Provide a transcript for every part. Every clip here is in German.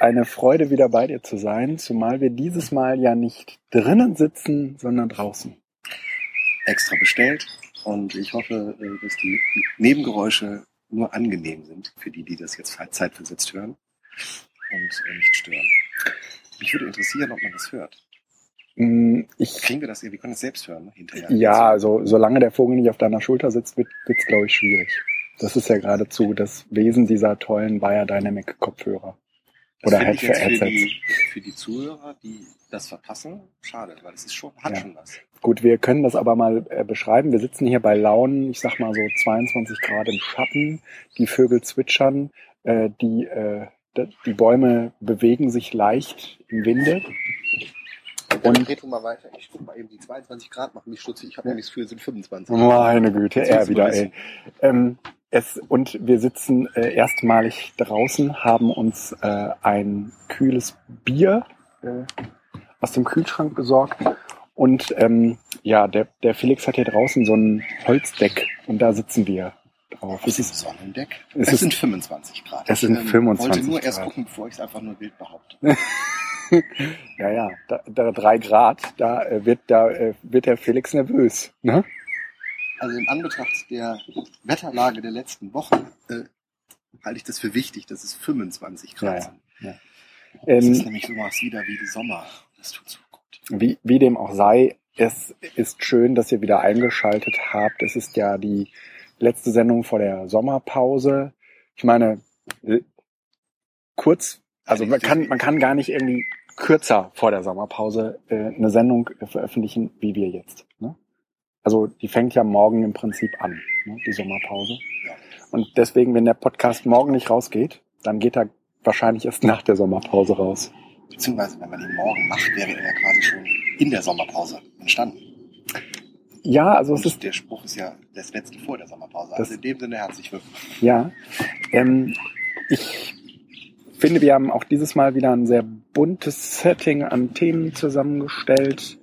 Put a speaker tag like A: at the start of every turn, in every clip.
A: Eine Freude, wieder bei dir zu sein, zumal wir dieses Mal ja nicht drinnen sitzen, sondern draußen.
B: Extra bestellt und ich hoffe, äh, dass die Nebengeräusche nur angenehm sind für die, die das jetzt zeitversetzt hören und äh, nicht stören. Mich würde interessieren, ob man das hört.
A: Mm, Ich,
B: Kriegen wir das? Wir können es selbst hören, ne? hinterher.
A: ja, also solange der Vogel nicht auf deiner Schulter sitzt, wird es, glaube ich, schwierig. Das ist ja geradezu das Wesen dieser tollen Bayer Dynamic Kopfhörer.
B: Das
A: Oder
B: finde ich jetzt für die, für die Zuhörer, die das verpassen, schade, weil das ist schon, hat
A: Ja.
B: schon was.
A: Gut, wir können das aber mal äh, beschreiben. Wir sitzen hier bei Launen, ich sag mal so 22 Grad im Schatten. Die Vögel zwitschern, äh, die, äh, die Bäume bewegen sich leicht im Winde.
B: Und red du mal weiter. Ich guck mal eben, die 22 Grad machen mich stutzig. Ich habe nämlich das Gefühl, es sind 25.
A: Meine Güte, er wieder, ey. Ähm, es, und wir sitzen äh, erstmalig draußen, haben uns äh, ein kühles Bier äh, aus dem Kühlschrank besorgt. Und ähm, ja, der, der Felix hat hier draußen so ein Holzdeck und da sitzen wir drauf.
B: Es ist Sonnendeck.
A: Es
B: Es,
A: ist-
B: sind 25 Grad.
A: es sind
B: Ich,
A: 25
B: wollte nur erst
A: Grad.
B: gucken, bevor ich es einfach nur wild behaupte.
A: Ja, ja, da, da drei Grad, da äh, wird da äh, wird der Felix nervös. Ne?
B: Also in Anbetracht der Wetterlage der letzten Woche äh, halte ich das für wichtig, dass es 25 Grad
A: Ja, ja.
B: sind. Es
A: Ähm,
B: ist nämlich sowas wieder wie Sommer. Das tut so gut.
A: Wie, wie dem auch sei, es ist schön, dass ihr wieder eingeschaltet habt. Es ist ja die letzte Sendung vor der Sommerpause. Ich meine, äh, kurz, also man kann, man kann gar nicht irgendwie kürzer vor der Sommerpause äh, eine Sendung veröffentlichen, wie wir jetzt. Ne? Also die fängt ja morgen im Prinzip an, ne, die Sommerpause. Und deswegen, wenn der Podcast morgen nicht rausgeht, dann geht er wahrscheinlich erst nach der Sommerpause raus.
B: Beziehungsweise, wenn man ihn morgen macht, wäre er ja quasi schon in der Sommerpause entstanden.
A: Ja, also es
B: Und
A: ist
B: der Spruch ist ja das letzte vor der Sommerpause. Also in dem Sinne herzlich willkommen.
A: Ja, ähm, ich finde, wir haben auch dieses Mal wieder ein sehr buntes Setting an Themen zusammengestellt.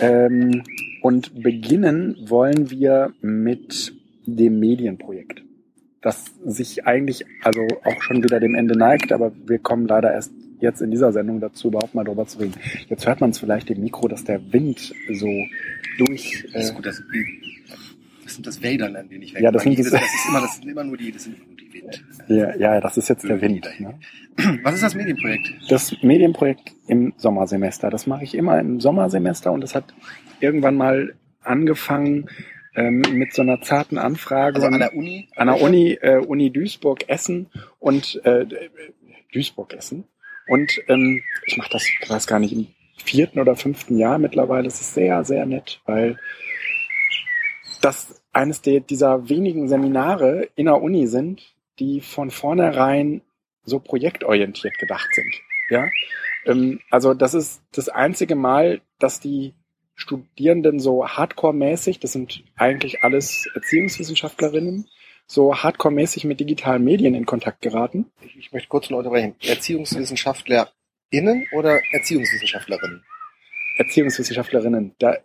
A: Ähm, und beginnen wollen wir mit dem Medienprojekt, das sich eigentlich also auch schon wieder dem Ende neigt, aber wir kommen leider erst jetzt in dieser Sendung dazu, überhaupt mal drüber zu reden. Jetzt hört man es vielleicht im Mikro, dass der Wind so durch...
B: Das ist
A: Äh,
B: gut, das, das sind das Wäldern, an denen ich
A: Ja, das sind
B: das,
A: das-
B: das ist immer, das sind immer nur die, das sind nur die Wind.
A: ja, ja, das ist jetzt der Wind. Ne?
B: Was ist das Medienprojekt?
A: das Medienprojekt im Sommersemester. Das mache ich immer im Sommersemester und das hat irgendwann mal angefangen ähm, mit so einer zarten Anfrage
B: Also an der Uni?
A: an der Uni, äh, Uni Duisburg Essen und äh, Duisburg Essen. Und ähm, ich mache das, ich weiß gar nicht, im vierten oder fünften Jahr mittlerweile. Das ist sehr, sehr nett, weil das eines der, dieser wenigen Seminare in der Uni sind, die von vornherein so projektorientiert gedacht sind. Ja, ähm, also das ist das einzige Mal, dass die Studierenden so hardcore-mäßig, das sind eigentlich alles Erziehungswissenschaftlerinnen, so hardcore-mäßig mit digitalen Medien in Kontakt geraten.
B: Ich, ich möchte kurz nur unterbrechen. ErziehungswissenschaftlerInnen oder Erziehungswissenschaftlerinnen?
A: Erziehungswissenschaftlerinnen, da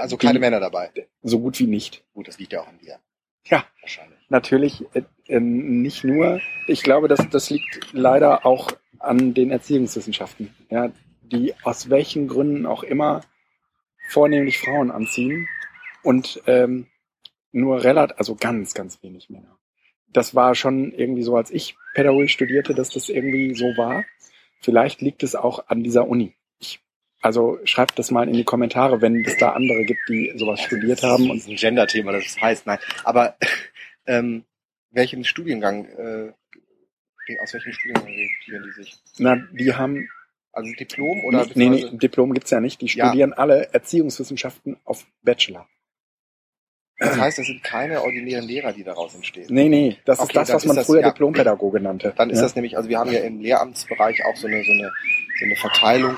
B: Also keine
A: die,
B: Männer dabei.
A: so gut wie nicht.
B: Gut, das liegt ja auch an dir.
A: Ja,
B: Wahrscheinlich.
A: natürlich äh, ähm, nicht nur. Ich glaube, dass das liegt leider auch an den Erziehungswissenschaften, ja, die aus welchen Gründen auch immer vornehmlich Frauen anziehen und ähm, nur relativ, also ganz, ganz wenig Männer. Das war schon irgendwie so, als ich Pädagogik studierte, dass das irgendwie so war. Vielleicht liegt es auch an dieser Uni. Also schreibt das mal in die Kommentare, wenn es da andere gibt, die sowas studiert haben und
B: Das ist ein Gender-Thema, das heißt, nein. Aber ähm, welchen Studiengang, äh, aus welchem Studiengang orientieren die sich?
A: na, die haben
B: Also Diplom oder
A: nee, nee, Diplom gibt's ja nicht. Die
B: Ja.
A: studieren alle Erziehungswissenschaften auf Bachelor.
B: Das heißt, es sind keine ordinären Lehrer, die daraus entstehen.
A: Nee, nee, das
B: Okay,
A: ist das, was man
B: das-
A: früher
B: ja.
A: Diplompädagoge nannte.
B: Dann ist
A: ja?
B: das nämlich, also wir haben ja im Lehramtsbereich auch so eine, so eine, so eine Verteilung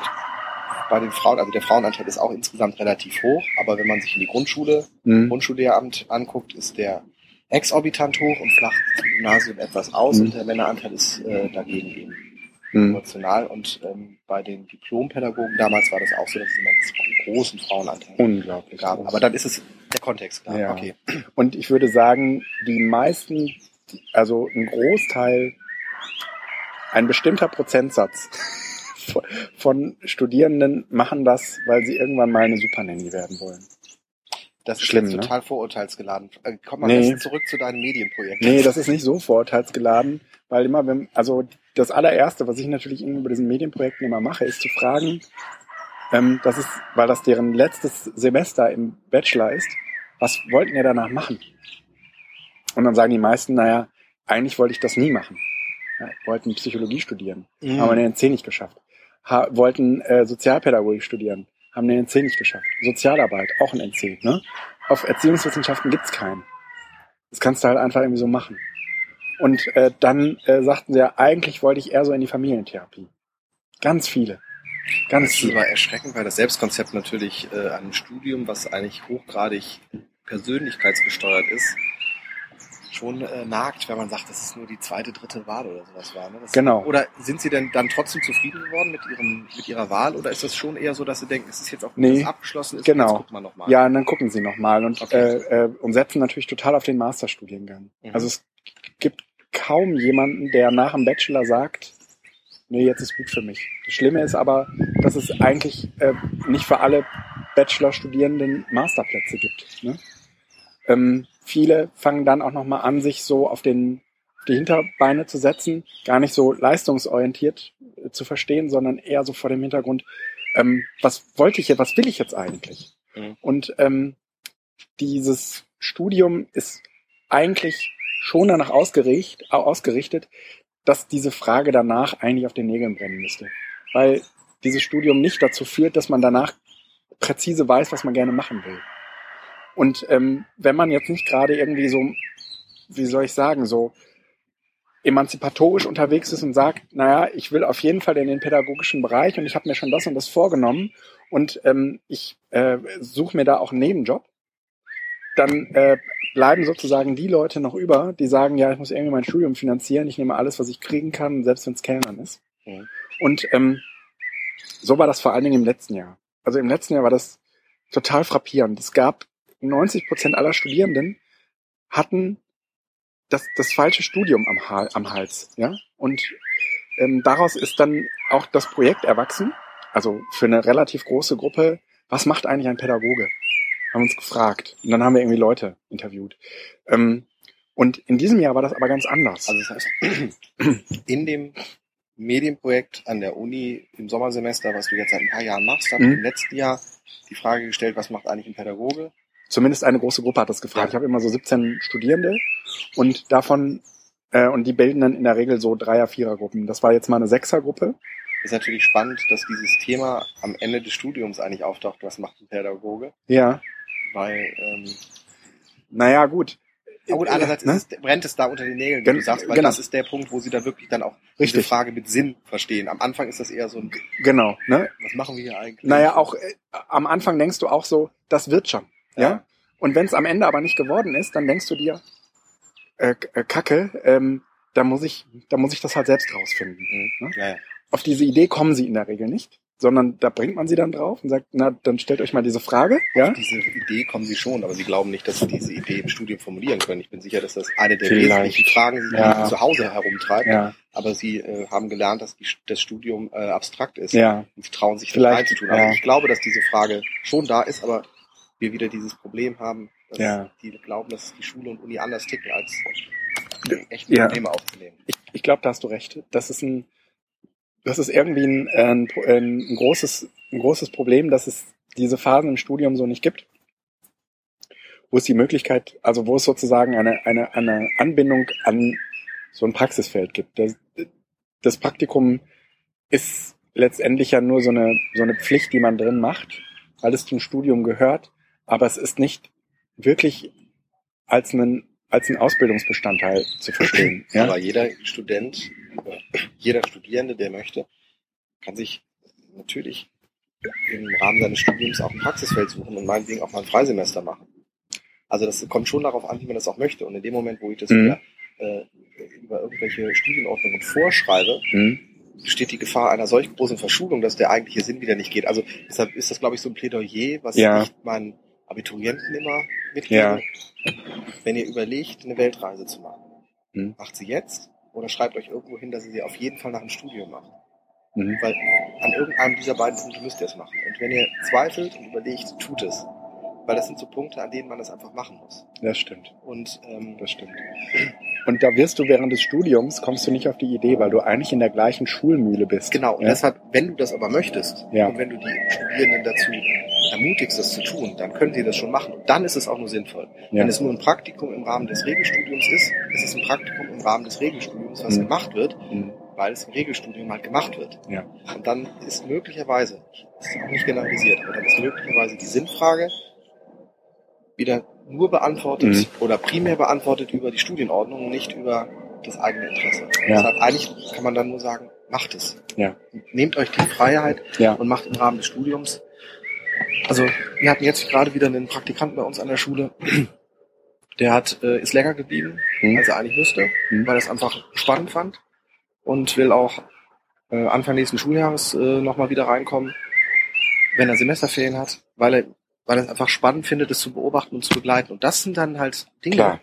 B: bei den Frauen. Also der Frauenanteil ist auch insgesamt relativ hoch, aber wenn man sich in die Grundschule,
A: Mhm.
B: Grundschullehramt anguckt, ist der exorbitant hoch und flacht im Gymnasium etwas aus
A: Mhm.
B: und der Männeranteil ist äh, dagegen eben
A: Mhm.
B: emotional. Und ähm, bei den Diplompädagogen damals war das auch so, dass es immer einen großen Frauenanteil
A: Unglaublich.
B: gab.
A: groß.
B: Aber dann ist es der Kontext klar.
A: Ja.
B: Okay.
A: Und ich würde sagen, die meisten, also ein Großteil ein bestimmter Prozentsatz von Studierenden machen das, weil sie irgendwann mal eine Supernanny werden wollen.
B: Das ist
A: Schlimm, ne?
B: total vorurteilsgeladen. Äh, Komm mal
A: Nee.
B: zurück zu deinem Medienprojekt.
A: Nee, das ist nicht so vorurteilsgeladen, weil immer, wenn, also das allererste, was ich natürlich bei diesen Medienprojekten immer mache, ist zu fragen, ähm, das ist, weil das deren letztes Semester im Bachelor ist, was wollten ihr danach machen? Und dann sagen die meisten, naja, eigentlich wollte ich das nie machen. Ja, wollten Psychologie studieren,
B: Mhm.
A: haben den NC nicht geschafft. Wollten äh, Sozialpädagogik studieren, haben den NC nicht geschafft. Sozialarbeit, auch ein NC. Ne? Auf Erziehungswissenschaften gibt's keinen. Das kannst du halt einfach irgendwie so machen. Und äh, dann äh, sagten sie ja, eigentlich wollte ich eher so in die Familientherapie. Ganz viele. Ganz
B: Das
A: viele.
B: aber erschreckend, weil das Selbstkonzept natürlich äh, an einem Studium, was eigentlich hochgradig persönlichkeitsgesteuert ist, schon äh, nagt, wenn man sagt, das ist nur die zweite, dritte Wahl oder sowas war. Ne? Das,
A: Genau.
B: Oder sind Sie denn dann trotzdem zufrieden geworden mit Ihrem mit Ihrer Wahl oder ist das schon eher so, dass Sie denken, es ist jetzt auch
A: Nee.
B: abgeschlossen ist,
A: Genau.
B: jetzt gucken wir nochmal.
A: Ja, und dann gucken sie nochmal und,
B: Okay.
A: äh, äh, und setzen natürlich total auf den Masterstudiengang.
B: Mhm.
A: Also es gibt kaum jemanden, der nach dem Bachelor sagt, nee, jetzt ist gut für mich. Das Schlimme ist aber, dass es eigentlich äh, nicht für alle Bachelor-Studierenden Masterplätze gibt. Ne? Ähm, viele fangen dann auch nochmal an, sich so auf, den, die Hinterbeine zu setzen, gar nicht so leistungsorientiert äh, zu verstehen, sondern eher so vor dem Hintergrund, ähm, was wollte ich jetzt, was will ich jetzt eigentlich?
B: Mhm.
A: Und ähm, dieses Studium ist eigentlich schon danach ausgerichtet, ausgerichtet, dass diese Frage danach eigentlich auf den Nägeln brennen müsste. Weil dieses Studium nicht dazu führt, dass man danach präzise weiß, was man gerne machen will. Und ähm, wenn man jetzt nicht gerade irgendwie so, wie soll ich sagen, so emanzipatorisch unterwegs ist und sagt, naja, ich will auf jeden Fall in den pädagogischen Bereich und ich habe mir schon das und das vorgenommen und ähm, ich äh, suche mir da auch einen Nebenjob, dann äh, bleiben sozusagen die Leute noch über, die sagen, ja, ich muss irgendwie mein Studium finanzieren, ich nehme alles, was ich kriegen kann, selbst wenn es Kellnern ist.
B: Mhm.
A: Und ähm, so war das vor allen Dingen im letzten Jahr. Also im letzten Jahr war das total frappierend. Es gab 90 Prozent aller Studierenden hatten das, das falsche Studium am, Ha- am Hals. Ja? Und ähm, daraus ist dann auch das Projekt erwachsen, also für eine relativ große Gruppe, was macht eigentlich ein Pädagoge? Haben uns gefragt. Und dann haben wir irgendwie Leute interviewt. Ähm, und in diesem Jahr war das aber ganz anders.
B: Also das heißt, in dem Medienprojekt an der Uni im Sommersemester, was du jetzt seit ein paar Jahren machst, du
A: Mhm.
B: im letzten Jahr die Frage gestellt, was macht eigentlich ein Pädagoge?
A: Zumindest eine große Gruppe hat das gefragt. Ich habe immer so 17 Studierende und davon äh, und die bilden dann in der Regel so Dreier-, Vierer-Gruppen. Das war jetzt mal eine Sechser-Gruppe.
B: Ist natürlich spannend, dass dieses Thema am Ende des Studiums eigentlich auftaucht, was macht ein Pädagoge?
A: Ja,
B: Weil, ähm,
A: naja, gut.
B: aber gut, einerseits
A: Ne?
B: ist es, brennt es da unter den Nägeln, wie
A: Gen-
B: du sagst, weil
A: genau.
B: das ist der Punkt, wo sie da wirklich dann auch
A: Richtig.
B: diese Frage mit Sinn verstehen. Am Anfang ist das eher so ein,
A: Genau. Ne?
B: was machen wir hier eigentlich?
A: Naja, auch äh, am Anfang denkst du auch so, das wird schon. Ja. Und wenn es am Ende aber nicht geworden ist, dann denkst du dir, äh, äh, Kacke, ähm, da muss ich, da muss ich das halt selbst rausfinden.
B: Mhm.
A: Ne?
B: Ja, ja.
A: Auf diese Idee kommen sie in der Regel nicht, sondern da bringt man sie dann drauf und sagt, na, dann stellt euch mal diese Frage, ja?
B: Diese Idee kommen sie schon, aber sie glauben nicht, dass sie diese Idee im Studium formulieren können. Ich bin sicher, dass das eine der
A: Vielleicht.
B: wesentlichen Fragen die
A: Ja.
B: sie zu Hause herumtreibt.
A: Ja,
B: Aber sie äh, haben gelernt, dass die, das Studium äh, abstrakt ist.
A: ja,
B: Und sie trauen sich das
A: Vielleicht,
B: reinzutun. Also
A: ja.
B: ich glaube, dass diese Frage schon da ist, aber wir wieder dieses Problem haben, dass
A: Ja.
B: die glauben, dass die Schule und Uni anders ticken, als echte
A: Ja.
B: Probleme aufzunehmen.
A: ich, ich glaube, da hast du recht. Das ist ein, das ist irgendwie ein, ein, ein großes, ein großes Problem, dass es diese Phasen im Studium so nicht gibt. Wo es die Möglichkeit, also wo es sozusagen eine, eine, eine Anbindung an so ein Praxisfeld gibt. Das, das Praktikum ist letztendlich ja nur so eine, so eine Pflicht, die man drin macht, weil es zum Studium gehört, aber es ist nicht wirklich als einen, als ein Ausbildungsbestandteil zu verstehen. Ja?
B: Aber jeder Student, jeder Studierende, der möchte, kann sich natürlich im Rahmen seines Studiums auch ein Praxisfeld suchen und meinetwegen auch mal ein Freisemester machen. Also das kommt schon darauf an, wie man das auch möchte. Und in dem Moment, wo ich das
A: Mhm.
B: wieder äh, über irgendwelche Studienordnungen vorschreibe,
A: Hm?
B: besteht die Gefahr einer solch großen Verschulung, dass der eigentliche Sinn wieder nicht geht. Also deshalb ist das, glaube ich, so ein Plädoyer, was
A: Ja.
B: ich meinen Abiturienten immer mitgebe.
A: Ja.
B: Wenn ihr überlegt, eine Weltreise zu machen,
A: Hm.
B: macht sie jetzt oder schreibt euch irgendwo hin, dass ihr sie auf jeden Fall nach dem Studium macht.
A: Mhm.
B: Weil an irgendeinem dieser beiden Punkte müsst ihr es machen. Und wenn ihr zweifelt und überlegt, tut es. Weil das sind so Punkte, an denen man es einfach machen muss.
A: Das stimmt.
B: Und ähm,
A: Das stimmt. Und da wirst du während des Studiums, kommst du nicht auf die Idee, weil du eigentlich in der gleichen Schulmühle bist.
B: genau, und
A: Ja?
B: deshalb, wenn du das aber möchtest
A: Ja.
B: und wenn du die Studierenden dazu ermutigst, das zu tun, dann können sie das schon machen. Und dann ist es auch nur sinnvoll.
A: Ja.
B: Wenn es nur ein Praktikum im Rahmen des Regelstudiums ist, ist es ein Praktikum im Rahmen des Regelstudiums, was
A: Mhm.
B: gemacht wird,
A: Mhm.
B: weil es im Regelstudium halt gemacht wird.
A: Ja.
B: Und dann ist möglicherweise, das ist auch nicht generalisiert, aber dann ist möglicherweise die Sinnfrage wieder nur beantwortet
A: Mhm.
B: oder primär beantwortet über die Studienordnung und nicht über das eigene Interesse.
A: Ja.
B: Deshalb eigentlich kann man dann nur sagen, macht es.
A: Ja.
B: Nehmt euch die Freiheit
A: Ja.
B: und macht im Rahmen des Studiums. Also wir hatten jetzt gerade wieder einen Praktikanten bei uns an der Schule, der hat, äh, ist länger geblieben,
A: Mhm.
B: als er eigentlich müsste,
A: Mhm.
B: weil er es einfach spannend fand und will auch äh, Anfang nächsten Schuljahres äh, nochmal wieder reinkommen, wenn er Semesterferien hat, weil er, weil er es einfach spannend findet, es zu beobachten und zu begleiten. Und das sind dann halt Dinge,
A: Klar.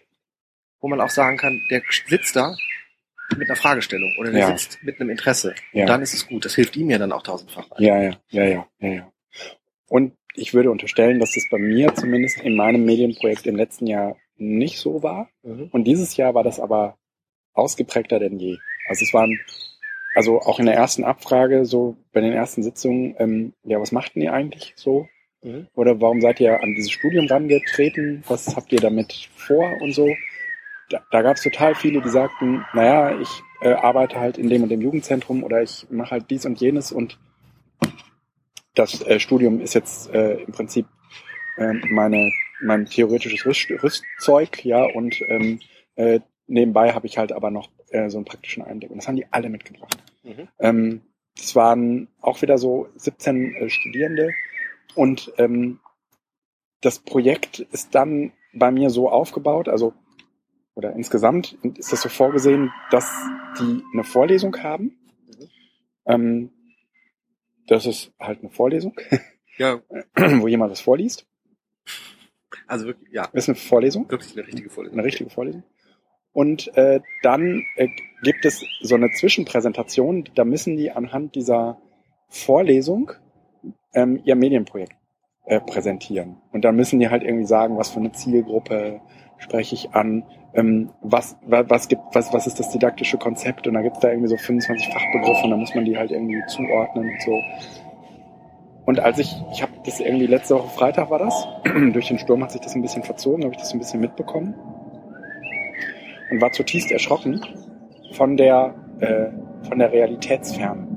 B: wo man auch sagen kann, der sitzt da mit einer Fragestellung oder der
A: Ja.
B: sitzt mit einem Interesse.
A: Ja.
B: Und dann ist es gut. Das hilft ihm ja dann auch tausendfach.
A: Ja, ja, ja, ja, ja, ja. Und ich würde unterstellen, dass das bei mir zumindest in meinem Medienprojekt im letzten Jahr nicht so war.
B: Mhm.
A: Und dieses Jahr war das aber ausgeprägter denn je. Also es waren, also auch in der ersten Abfrage, so bei den ersten Sitzungen, ähm, ja, was machten ihr eigentlich so?
B: Mhm.
A: Oder warum seid ihr an dieses Studium rangetreten? Was habt ihr damit vor und so? Da, da gab es total viele, die sagten, naja, ich äh, arbeite halt in dem und dem Jugendzentrum oder ich mache halt dies und jenes und das äh, Studium ist jetzt äh, im Prinzip äh, meine, mein theoretisches Rüst, Rüstzeug, ja, und ähm, äh, nebenbei habe ich halt aber noch äh, so einen praktischen Einblick. Und das haben die alle mitgebracht.
B: Mhm.
A: Ähm, das waren auch wieder so 17 äh, Studierende und ähm, das Projekt ist dann bei mir so aufgebaut, also oder insgesamt ist das so vorgesehen, dass die eine Vorlesung haben.
B: Mhm.
A: Ähm, das ist halt eine Vorlesung,
B: Ja,
A: wo jemand was vorliest.
B: also wirklich, ja,
A: Das ist eine Vorlesung,
B: wirklich eine richtige Vorlesung.
A: eine richtige Vorlesung. Und äh, dann äh, gibt es so eine Zwischenpräsentation, da müssen die anhand dieser Vorlesung ähm, ihr Medienprojekt äh, präsentieren. Und dann müssen die halt irgendwie sagen, was für eine Zielgruppe spreche ich an, ähm, was, was, gibt, was, was ist das didaktische Konzept und da gibt's da irgendwie so 25 Fachbegriffe und da muss man die halt irgendwie zuordnen und so. Und als ich, ich habe das irgendwie letzte Woche Freitag war das, durch den Sturm hat sich das ein bisschen verzogen, habe ich das ein bisschen mitbekommen und war zutiefst erschrocken von der, äh, von der Realitätsferne.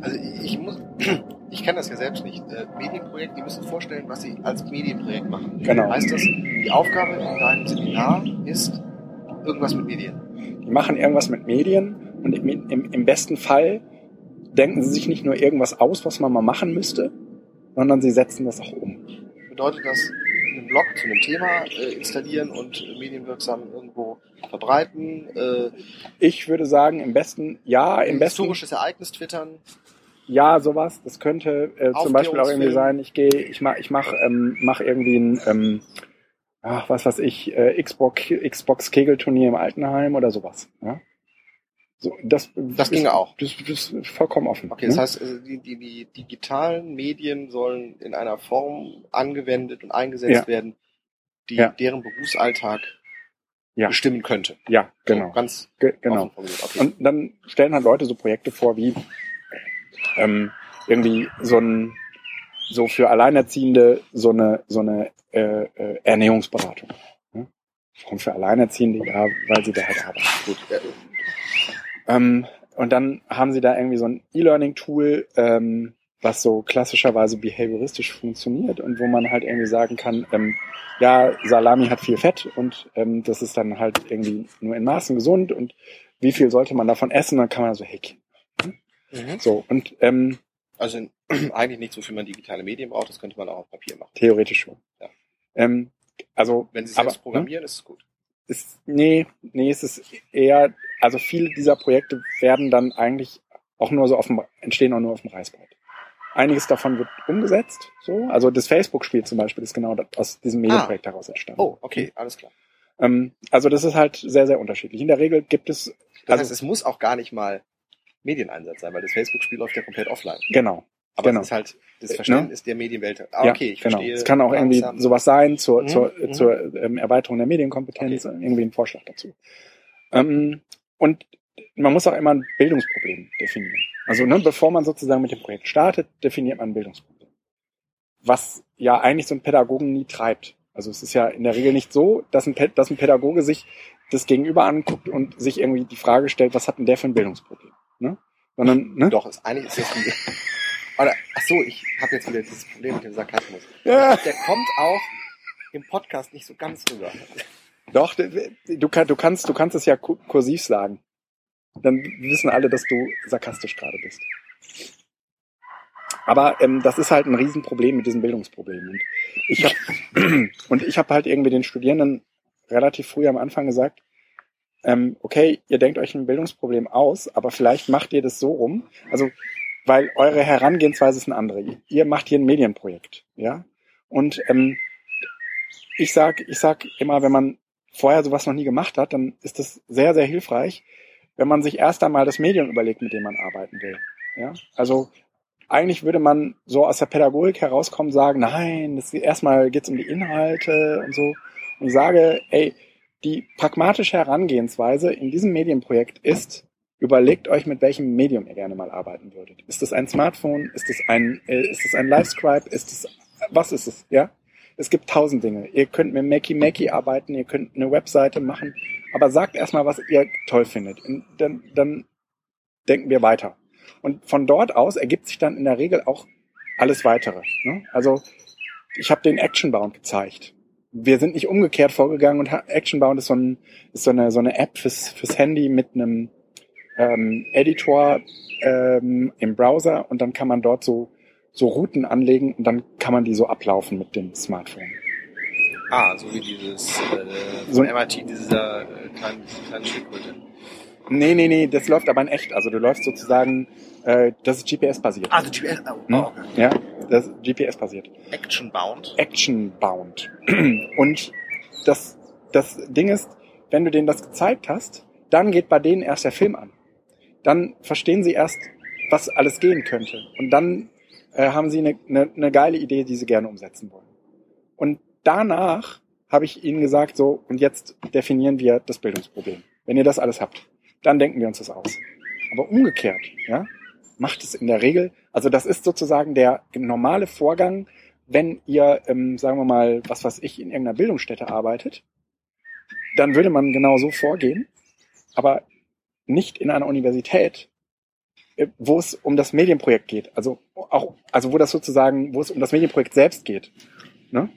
B: Also ich muss, ich kenne das ja selbst nicht. Äh, Medienprojekt, die müssen vorstellen, was sie als Medienprojekt machen.
A: Genau.
B: Heißt das, die Aufgabe in deinem Seminar ist irgendwas mit Medien?
A: Die machen irgendwas mit Medien und im, im, im besten Fall denken sie sich nicht nur irgendwas aus, was man mal machen müsste, sondern sie setzen das auch um.
B: Bedeutet das, einen Blog zu einem Thema äh, installieren und äh, medienwirksam irgendwo verbreiten, äh,
A: Ich würde sagen, im besten, ja, im
B: ein
A: besten,
B: historisches Ereignis twittern?
A: Ja, sowas. Das könnte äh, zum Beispiel auch irgendwie sein, ich gehe, ich mach, ich mach, ähm, mach irgendwie ein, ähm, ach, was weiß ich, äh, Xbox, Xbox Kegelturnier im Altenheim oder sowas. Ja? So, das,
B: Das
A: ist,
B: ginge auch.
A: Das, das ist vollkommen offen.
B: Okay, das
A: ne?
B: heißt, äh, die, die, die digitalen Medien sollen in einer Form angewendet und eingesetzt
A: Ja.
B: werden, die
A: Ja.
B: deren Berufsalltag
A: Ja.
B: bestimmen könnte.
A: ja, genau.
B: So, ganz
A: Ge genau.
B: Okay.
A: Und dann stellen halt Leute so Projekte vor wie ähm, irgendwie so ein so für Alleinerziehende so eine so eine äh, äh, Ernährungsberatung. Ne? Warum für Alleinerziehende? Ja, weil sie da halt arbeiten.
B: Gut. Äh,
A: Ähm, und dann haben sie da irgendwie so ein E-Learning-Tool, ähm, was so klassischerweise behavioristisch funktioniert und wo man halt irgendwie sagen kann, ähm, ja, Salami hat viel Fett und ähm, das ist dann halt irgendwie nur in Maßen gesund und wie viel sollte man davon essen? Dann kann man so, hey,
B: mhm.
A: so und ähm,
B: Also eigentlich nichts, wofür man digitale Medien braucht, das könnte man auch auf Papier machen.
A: theoretisch schon.
B: Ja.
A: Ähm, also
B: Wenn Sie
A: Aber,
B: selbst programmieren, ist es gut.
A: ist, nee, nee, es ist eher, also viele dieser Projekte werden dann eigentlich auch nur so auf dem, entstehen auch nur auf dem Reißbrett. Einiges davon wird umgesetzt, so. Also das Facebook-Spiel zum Beispiel ist genau aus diesem Medienprojekt heraus entstanden.
B: Oh, okay, alles klar.
A: Ähm, also das ist halt sehr, sehr unterschiedlich. In der Regel gibt es,
B: Das
A: also
B: heißt, es muss auch gar nicht mal Medieneinsatz sein, weil das Facebook-Spiel läuft ja komplett offline.
A: genau.
B: Aber
A: Genau.
B: es ist halt das Verständnis der Medienwelt. Ah,
A: Ja,
B: okay, ich
A: genau.
B: verstehe.
A: Es kann auch irgendwie
B: langsam.
A: sowas sein zur,
B: Mhm,
A: zur,
B: mhm.
A: zur ähm, Erweiterung der Medienkompetenz, irgendwie ein Vorschlag dazu. Ähm, und man muss auch immer ein Bildungsproblem definieren. Also ne, bevor man sozusagen mit dem Projekt startet, definiert man ein Bildungsproblem. Was ja eigentlich so ein Pädagogen nie treibt. Also es ist ja in der Regel nicht so, dass ein, dass ein Pädagoge sich das Gegenüber anguckt und sich irgendwie die Frage stellt, was hat denn der für ein Bildungsproblem? Sondern, ne?
B: Doch, ist, eigentlich ist das die. Oder, ach so, ich habe jetzt wieder dieses Problem mit dem Sarkasmus.
A: Ja.
B: Der kommt auch im Podcast nicht so ganz rüber.
A: Doch, du, kann- du kannst, du kannst es ja ku- kursiv sagen. Dann wissen alle, dass du sarkastisch gerade bist. Aber ähm, das ist halt ein Riesenproblem mit diesem Bildungsproblem. Und ich habe und ich habe halt irgendwie den Studierenden relativ früh am Anfang gesagt, ähm, okay, ihr denkt euch ein Bildungsproblem aus, aber vielleicht macht ihr das so rum. Also, weil eure Herangehensweise ist eine andere. Ihr macht hier ein Medienprojekt, ja. Und ähm, ich sag, ich sag immer, wenn man vorher sowas noch nie gemacht hat, dann ist das sehr, sehr hilfreich, wenn man sich erst einmal das Medium überlegt, mit dem man arbeiten will. Ja, also eigentlich würde man so aus der Pädagogik herauskommen, sagen, nein, das, erstmal geht's um die Inhalte und so. Und sage, ey, die pragmatische Herangehensweise in diesem Medienprojekt ist, überlegt euch, mit welchem Medium ihr gerne mal arbeiten würdet. Ist das ein Smartphone? Ist das ein, äh, ist das ein Livescribe? Ist das, was ist es? Ja? Es gibt tausend Dinge. Ihr könnt mit Mackie Mackie arbeiten, ihr könnt eine Webseite machen, aber sagt erstmal, was ihr toll findet. Und dann, dann denken wir weiter. Und von dort aus ergibt sich dann in der Regel auch alles weitere. Ne? Also ich habe den Actionbound gezeigt. Wir sind nicht umgekehrt vorgegangen und Actionbound ist so, ein, ist so eine so eine App fürs fürs Handy mit einem ähm, Editor ähm, im Browser und dann kann man dort so so Routen anlegen und dann kann man die so ablaufen mit dem Smartphone.
B: Ah, so wie dieses äh,
A: So-
B: von MIT, dieser äh, kleine, kleine Schildkröte.
A: Nee, nee, nee, das läuft aber in echt. Also du läufst sozusagen, äh, das ist GPS-basiert.
B: Ah, so GPS, oh, oh, okay.
A: Ja, das ist GPS-basiert.
B: Action Bound.
A: Action-bound. Und das, das Ding ist, wenn du denen das gezeigt hast, dann geht bei denen erst der Film an. Dann verstehen sie erst, was alles gehen könnte. Und dann äh, haben sie eine, eine, eine geile Idee, die sie gerne umsetzen wollen. Und danach habe ich ihnen gesagt, so, und jetzt definieren wir das Bildungsproblem. Wenn ihr das alles habt, dann denken wir uns das aus. Aber umgekehrt, ja, macht es in der Regel, also das ist sozusagen der normale Vorgang, wenn ihr, ähm, sagen wir mal, was weiß ich, in irgendeiner Bildungsstätte arbeitet, dann würde man genau so vorgehen, aber nicht in einer Universität, äh, wo es um das Medienprojekt geht. Also auch, also wo das sozusagen, wo es um das Medienprojekt selbst geht. Ne?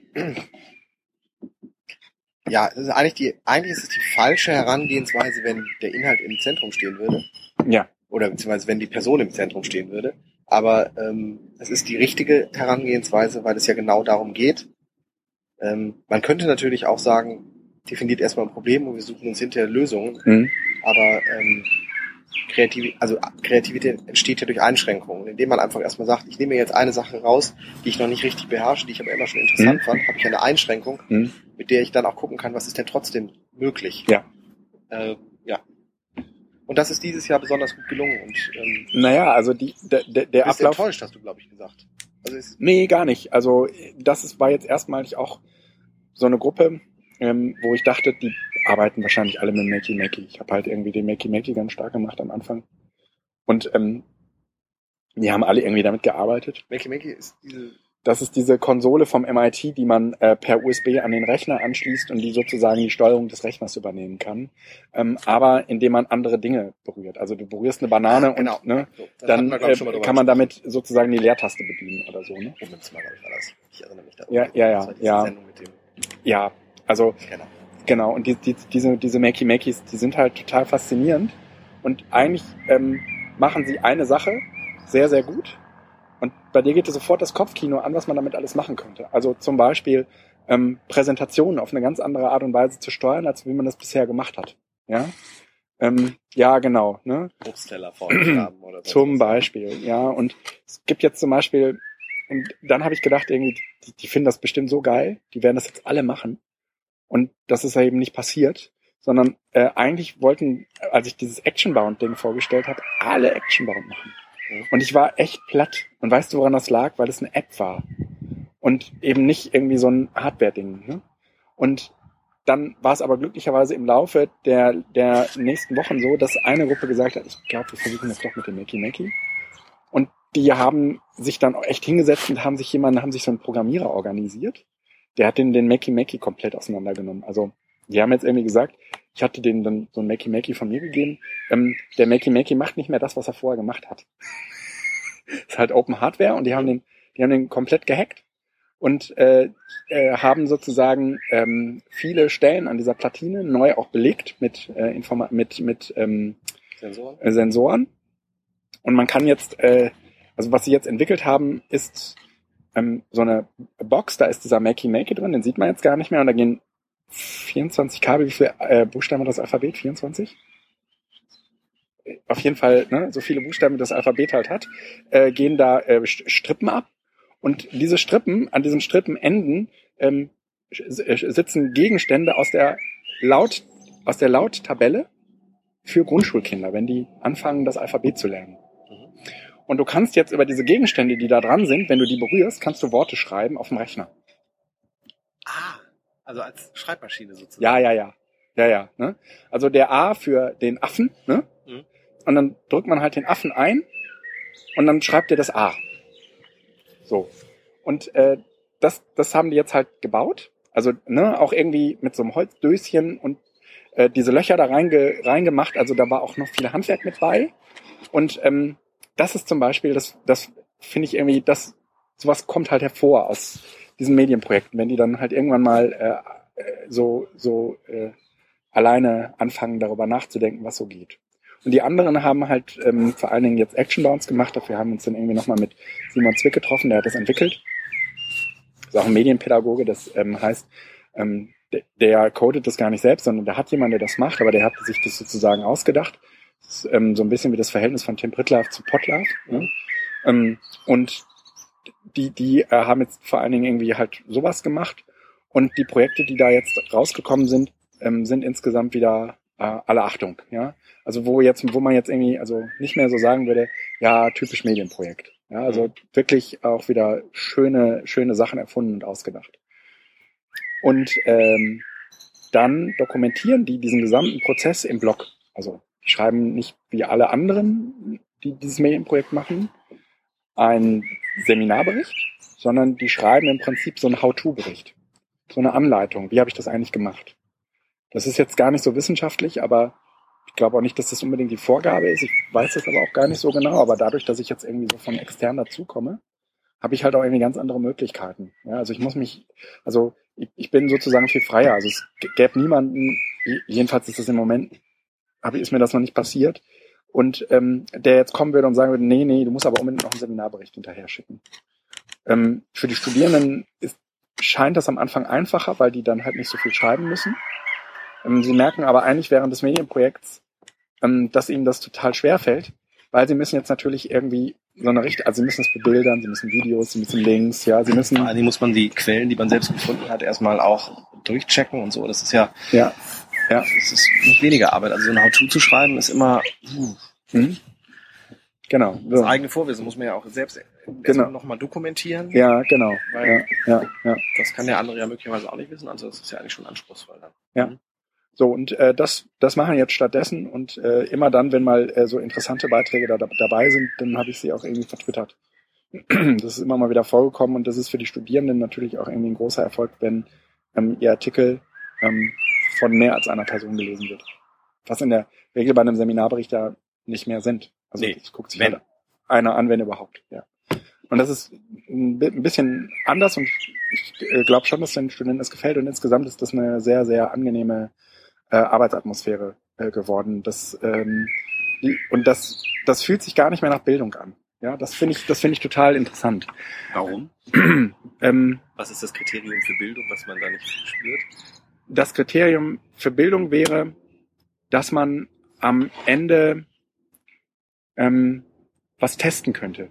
B: Ja, ist eigentlich die, eigentlich ist es die falsche Herangehensweise, wenn der Inhalt im Zentrum stehen würde.
A: Ja,
B: Oder beziehungsweise wenn die Person im Zentrum stehen würde. Aber ähm, es ist die richtige Herangehensweise, weil es ja genau darum geht. Ähm, man könnte natürlich auch sagen, definiert erstmal ein Problem und wir suchen uns hinterher Lösungen.
A: mhm.
B: Aber ähm, Kreativ also Kreativität entsteht ja durch Einschränkungen. Indem man einfach erstmal sagt, ich nehme mir jetzt eine Sache raus, die ich noch nicht richtig beherrsche, die ich aber immer schon interessant
A: Mhm.
B: fand, habe ich eine Einschränkung,
A: Mhm.
B: mit der ich dann auch gucken kann, was ist denn trotzdem möglich.
A: Ja.
B: Äh, ja. Und das ist dieses Jahr besonders gut gelungen. Und ähm,
A: Naja, also die, der, der,
B: bist
A: Ablauf.
B: enttäuscht, hast du, glaube ich, gesagt. Also es,
A: Nee, gar nicht. Also das ist, war jetzt erstmalig auch so eine Gruppe, ähm, wo ich dachte, die arbeiten wahrscheinlich alle mit Makey Makey. Ich habe halt irgendwie den Makey Makey ganz stark gemacht am Anfang. Und ähm, die haben alle irgendwie damit gearbeitet.
B: Makey Makey ist diese
A: Das ist diese Konsole vom MIT, die man äh, per USB an den Rechner anschließt und die sozusagen die Steuerung des Rechners übernehmen kann. Ähm, aber indem man andere Dinge berührt. Also du berührst eine Banane
B: genau.
A: und ne,
B: So,
A: dann
B: ich,
A: äh, kann man damit sozusagen die Leertaste bedienen oder so. Ne?
B: Glaube ich, war das. Ich erinnere mich daran.
A: Ja, ja, ja, ja. Ja, also
B: Scanner.
A: Genau, und die, die, diese, diese Makey Makeys, die sind halt total faszinierend. Und eigentlich ähm, machen sie eine Sache sehr, sehr gut. Und bei dir geht dir sofort das Kopfkino an, was man damit alles machen könnte. Also zum Beispiel ähm, Präsentationen auf eine ganz andere Art und Weise zu steuern, als wie man das bisher gemacht hat. Ja, ähm, ja genau. Ne?
B: Obstteller vorne haben oder so.
A: Zum Beispiel, ja. Und es gibt jetzt zum Beispiel, und dann habe ich gedacht, irgendwie, die, die finden das bestimmt so geil, die werden das jetzt alle machen. Und das ist ja eben nicht passiert, sondern äh, eigentlich wollten, als ich dieses Action-Bound-Ding vorgestellt habe, alle Action-Bound machen. Und ich war echt platt. Und weißt du, woran das lag? Weil es eine App war. Und eben nicht irgendwie so ein Hardware-Ding. Ne? Und dann war es aber glücklicherweise im Laufe der, der nächsten Wochen so, dass eine Gruppe gesagt hat, ich glaube, wir versuchen das doch mit dem Makey Makey. Und die haben sich dann auch echt hingesetzt und haben sich jemanden, haben sich so einen Programmierer organisiert. Der hat den, den Makey Makey komplett auseinandergenommen. Also, die haben jetzt irgendwie gesagt, ich hatte denen dann so ein Makey Makey von mir gegeben. Ähm, der Makey Makey macht nicht mehr das, was er vorher gemacht hat. ist halt Open Hardware und die haben den, die haben den komplett gehackt und äh, äh, haben sozusagen ähm, viele Stellen an dieser Platine neu auch belegt mit äh, Informa mit mit ähm,
C: Sensoren?
A: äh, Sensoren. Und man kann jetzt, äh, also was sie jetzt entwickelt haben, ist ähm, so eine Box, da ist dieser Makey Makey drin, den sieht man jetzt gar nicht mehr und da gehen 24 Kabel, wie viele äh, Buchstaben hat das Alphabet? 24? Auf jeden Fall, ne, so viele Buchstaben, wie das Alphabet halt hat, äh, gehen da äh, St- Strippen ab. Und diese Strippen, an diesen Strippenenden ähm, äh, sitzen Gegenstände aus der Laut, aus der Lauttabelle für Grundschulkinder, wenn die anfangen, das Alphabet zu lernen. Und du kannst jetzt über diese Gegenstände, die da dran sind, wenn du die berührst, kannst du Worte schreiben auf dem Rechner.
C: Ah, also als Schreibmaschine sozusagen.
A: Ja, ja, ja. Ja, ja. Ne? Also der A für den Affen, ne?
C: Mhm.
A: Und dann drückt man halt den Affen ein und dann schreibt er das A. So. Und äh, das, das haben die jetzt halt gebaut. Also ne, auch irgendwie mit so einem Holzdöschen und äh, diese Löcher da reinge, reingemacht. Also da war auch noch viel Handwerk mit bei. Und ähm, das ist zum Beispiel, das, das finde ich irgendwie, das sowas kommt halt hervor aus diesen Medienprojekten, wenn die dann halt irgendwann mal äh, äh, so so äh, alleine anfangen, darüber nachzudenken, was so geht. Und die anderen haben halt ähm, vor allen Dingen jetzt Action Bounce gemacht. Dafür haben wir uns dann irgendwie nochmal mit Simon Zwick getroffen, der hat das entwickelt. Ist auch ein Medienpädagoge, das ähm, heißt, ähm, der, der codet das gar nicht selbst, sondern der hat jemanden, der das macht, aber der hat sich das sozusagen ausgedacht. Ist, ähm, so ein bisschen wie das Verhältnis von Tim Pritlove zu Potlove. Ne? Ähm, und die, die äh, haben jetzt vor allen Dingen irgendwie halt sowas gemacht. Und die Projekte, die da jetzt rausgekommen sind, ähm, sind insgesamt wieder äh, alle Achtung. Ja, also wo jetzt, wo man jetzt irgendwie also nicht mehr so sagen würde, ja typisch Medienprojekt. Ja, also wirklich auch wieder schöne, schöne Sachen erfunden und ausgedacht. Und ähm, dann dokumentieren die diesen gesamten Prozess im Blog. Also schreiben nicht wie alle anderen, die dieses Medienprojekt machen, einen Seminarbericht, sondern die schreiben im Prinzip so einen How-to-Bericht, so eine Anleitung. Wie habe ich das eigentlich gemacht? Das ist jetzt gar nicht so wissenschaftlich, aber ich glaube auch nicht, dass das unbedingt die Vorgabe ist. Ich weiß das aber auch gar nicht so genau. Aber dadurch, dass ich jetzt irgendwie so von extern dazukomme, habe ich halt auch irgendwie ganz andere Möglichkeiten. Ja, also ich muss mich, also ich, ich bin sozusagen viel freier. Also es gäbe niemanden, je- jedenfalls ist das im Moment, habe, ist mir das noch nicht passiert, und ähm, der jetzt kommen würde und sagen würde, nee, nee, du musst aber unbedingt noch einen Seminarbericht hinterher schicken. Ähm, für die Studierenden ist, scheint das am Anfang einfacher, weil die dann halt nicht so viel schreiben müssen. Ähm, sie merken aber eigentlich während des Medienprojekts, ähm, dass ihnen das total schwer fällt, weil sie müssen jetzt natürlich irgendwie so eine Richtung, also sie müssen es bebildern, sie müssen Videos, sie müssen Links, ja, sie müssen,
C: allen Dingen muss man die Quellen, die man selbst gefunden hat, erstmal auch durchchecken und so. Das ist ja,
A: ja, ja,
C: das ist nicht weniger Arbeit. Also so ein How-To zu schreiben ist immer puh,
A: mhm. genau,
C: das
A: so.
C: eigene Vorwissen muss man ja auch selbst
A: Genau.
C: nochmal dokumentieren.
A: ja, genau,
C: Weil
A: ja, ja, ja.
C: das kann der andere ja möglicherweise auch nicht wissen. Also das ist ja eigentlich schon anspruchsvoll dann.
A: So, und äh, das, das machen jetzt stattdessen und äh, immer dann, wenn mal äh, so interessante Beiträge da, da, dabei sind, dann habe ich sie auch irgendwie vertwittert. Das ist immer mal wieder vorgekommen und das ist für die Studierenden natürlich auch irgendwie ein großer Erfolg, wenn ähm, ihr Artikel ähm, von mehr als einer Person gelesen wird. Was in der Regel bei einem Seminarbericht ja nicht mehr sind. Also
C: Nee,
A: das guckt sich
C: wenn.
A: halt einer an, wenn überhaupt. Ja. Und das ist ein bi- ein bisschen anders und ich äh, glaube schon, dass den Studenten das gefällt und insgesamt ist das eine sehr, sehr angenehme äh, Arbeitsatmosphäre äh, geworden. Das, ähm, die, und das, das fühlt sich gar nicht mehr nach Bildung an. Ja, das finde ich, das finde ich total interessant.
C: Warum?
A: ähm,
C: Was ist das Kriterium für Bildung, was man da nicht spürt?
A: Das Kriterium für Bildung wäre, dass man am Ende ähm, was testen könnte.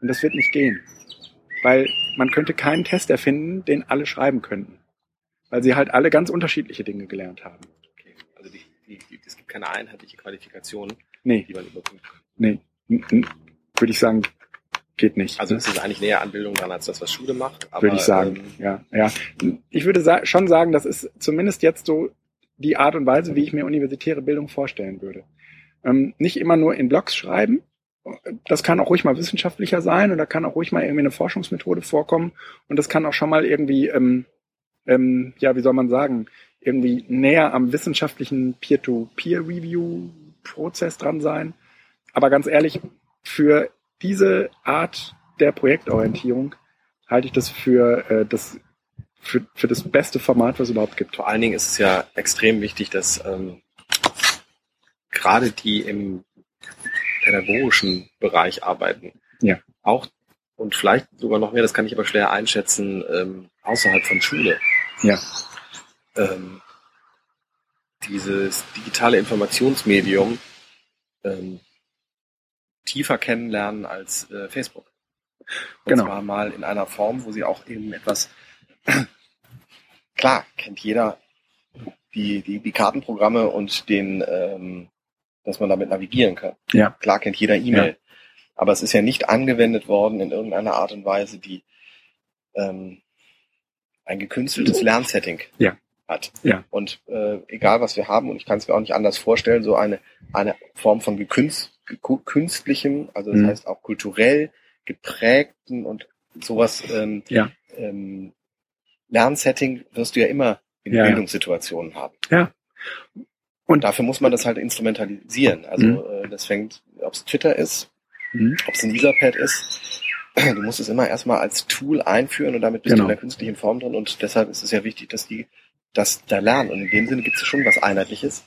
A: Und das wird nicht gehen. Weil man könnte keinen Test erfinden, den alle schreiben könnten. weil sie halt alle ganz unterschiedliche Dinge gelernt haben.
B: Okay. Also die, die, die, es gibt keine einheitliche Qualifikation,
A: Nee,
B: die man überprüfen kann.
A: nee, würde ich sagen, geht nicht.
B: Also
A: ne?
B: es ist eigentlich näher an Bildung dran als das, was Schule macht. Aber,
A: würde ich sagen.
B: Ähm,
A: ja, ja. Ich würde sa schon sagen, das ist zumindest jetzt so die Art und Weise, wie ich mir universitäre Bildung vorstellen würde. Ähm, nicht immer nur in Blogs schreiben. Das kann auch ruhig mal wissenschaftlicher sein oder kann auch ruhig mal irgendwie eine Forschungsmethode vorkommen. Und das kann auch schon mal irgendwie, ähm, ähm, ja, wie soll man sagen, irgendwie näher am wissenschaftlichen Peer-to-Peer-Review-Prozess dran sein. Aber ganz ehrlich, für diese Art der Projektorientierung halte ich das für, äh, das, für, für das beste Format, was es überhaupt gibt.
B: vor allen Dingen ist es ja extrem wichtig, dass ähm, gerade die im pädagogischen Bereich arbeiten,
A: Ja.
B: auch und vielleicht sogar noch mehr, das kann ich aber schwer einschätzen, ähm, außerhalb von Schule.
A: Ja.
B: Ähm, dieses digitale Informationsmedium ähm, tiefer kennenlernen als äh, Facebook. Und
A: Genau.
B: zwar mal in einer Form, wo sie auch eben etwas klar kennt jeder die, die, die Kartenprogramme und den, ähm, dass man damit navigieren kann.
A: Ja.
B: Klar kennt jeder E-Mail. Aber es ist ja nicht angewendet worden in irgendeiner Art und Weise, die ähm, ein gekünsteltes Lernsetting
A: Ja.
B: hat.
A: Ja.
B: Und äh, egal was wir haben, und ich kann es mir auch nicht anders vorstellen, so eine, eine Form von gekünst, gekü- künstlichem, also das
A: Mhm.
B: heißt auch kulturell geprägten und sowas ähm,
A: Ja.
B: ähm, Lernsetting wirst du ja immer in
A: Ja.
B: Bildungssituationen haben.
A: Ja.
B: Und dafür muss man das halt instrumentalisieren. Also
A: Mhm.
B: äh, das fängt, ob es Twitter ist,
A: Mhm.
B: ob es ein Etherpad ist, du musst es immer erstmal als Tool einführen und damit bist
A: Genau.
B: du in der künstlichen Form drin und deshalb ist es ja wichtig, dass die das da lernen. Und in dem Sinne gibt es schon was Einheitliches,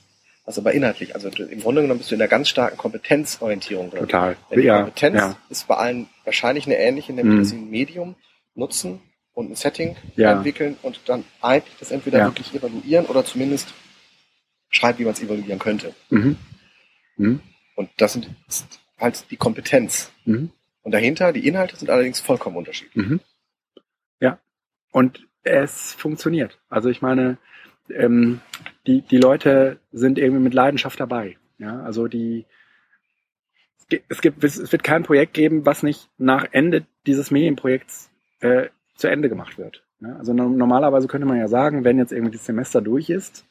B: was aber inhaltlich. Also im Grunde genommen bist du in einer ganz starken Kompetenzorientierung drin.
A: Total.
B: Denn die
A: Ja,
B: Kompetenz
A: ja,
B: ist bei allen wahrscheinlich eine ähnliche, nämlich
A: Mhm.
B: dass sie ein Medium nutzen und ein Setting
A: Ja.
B: entwickeln und dann eigentlich das entweder
A: Ja.
B: wirklich evaluieren oder zumindest schreiben, wie man es evaluieren könnte.
A: mhm. Mhm.
B: Und das sind, ist halt die Kompetenz.
A: Mhm.
B: Und dahinter, die Inhalte sind allerdings vollkommen unterschiedlich.
A: Mhm. Ja. Und es funktioniert. Also ich meine, ähm, die, die Leute sind irgendwie mit Leidenschaft dabei. Ja, also die, es gibt- es wird kein Projekt geben, was nicht nach Ende dieses Medienprojekts äh, zu Ende gemacht wird. Ja, also no- normalerweise könnte man ja sagen, wenn jetzt irgendwie das Semester durch ist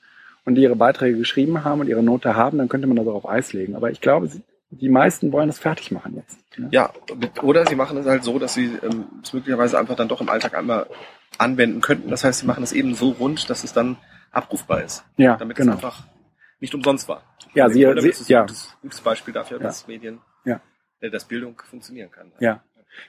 A: und die ihre Beiträge geschrieben haben und ihre Note haben, dann könnte man das auch auf Eis legen. Aber ich glaube, die meisten wollen das fertig machen jetzt. ne?
B: Ja, oder sie machen es halt so, dass sie ähm, es möglicherweise einfach dann doch im Alltag einmal anwenden könnten. Das heißt, sie machen es eben so rund, dass es dann abrufbar ist.
A: Ja,
B: Damit
A: genau.
B: es einfach nicht umsonst war.
A: Ja,
B: im
A: sie-
B: Grunde
A: sie-
B: ist es
A: ja.
B: ein gutes, gutes Beispiel dafür,
A: Ja.
B: dass Medien,
A: Ja.
B: äh, dass Bildung funktionieren kann.
A: Ja.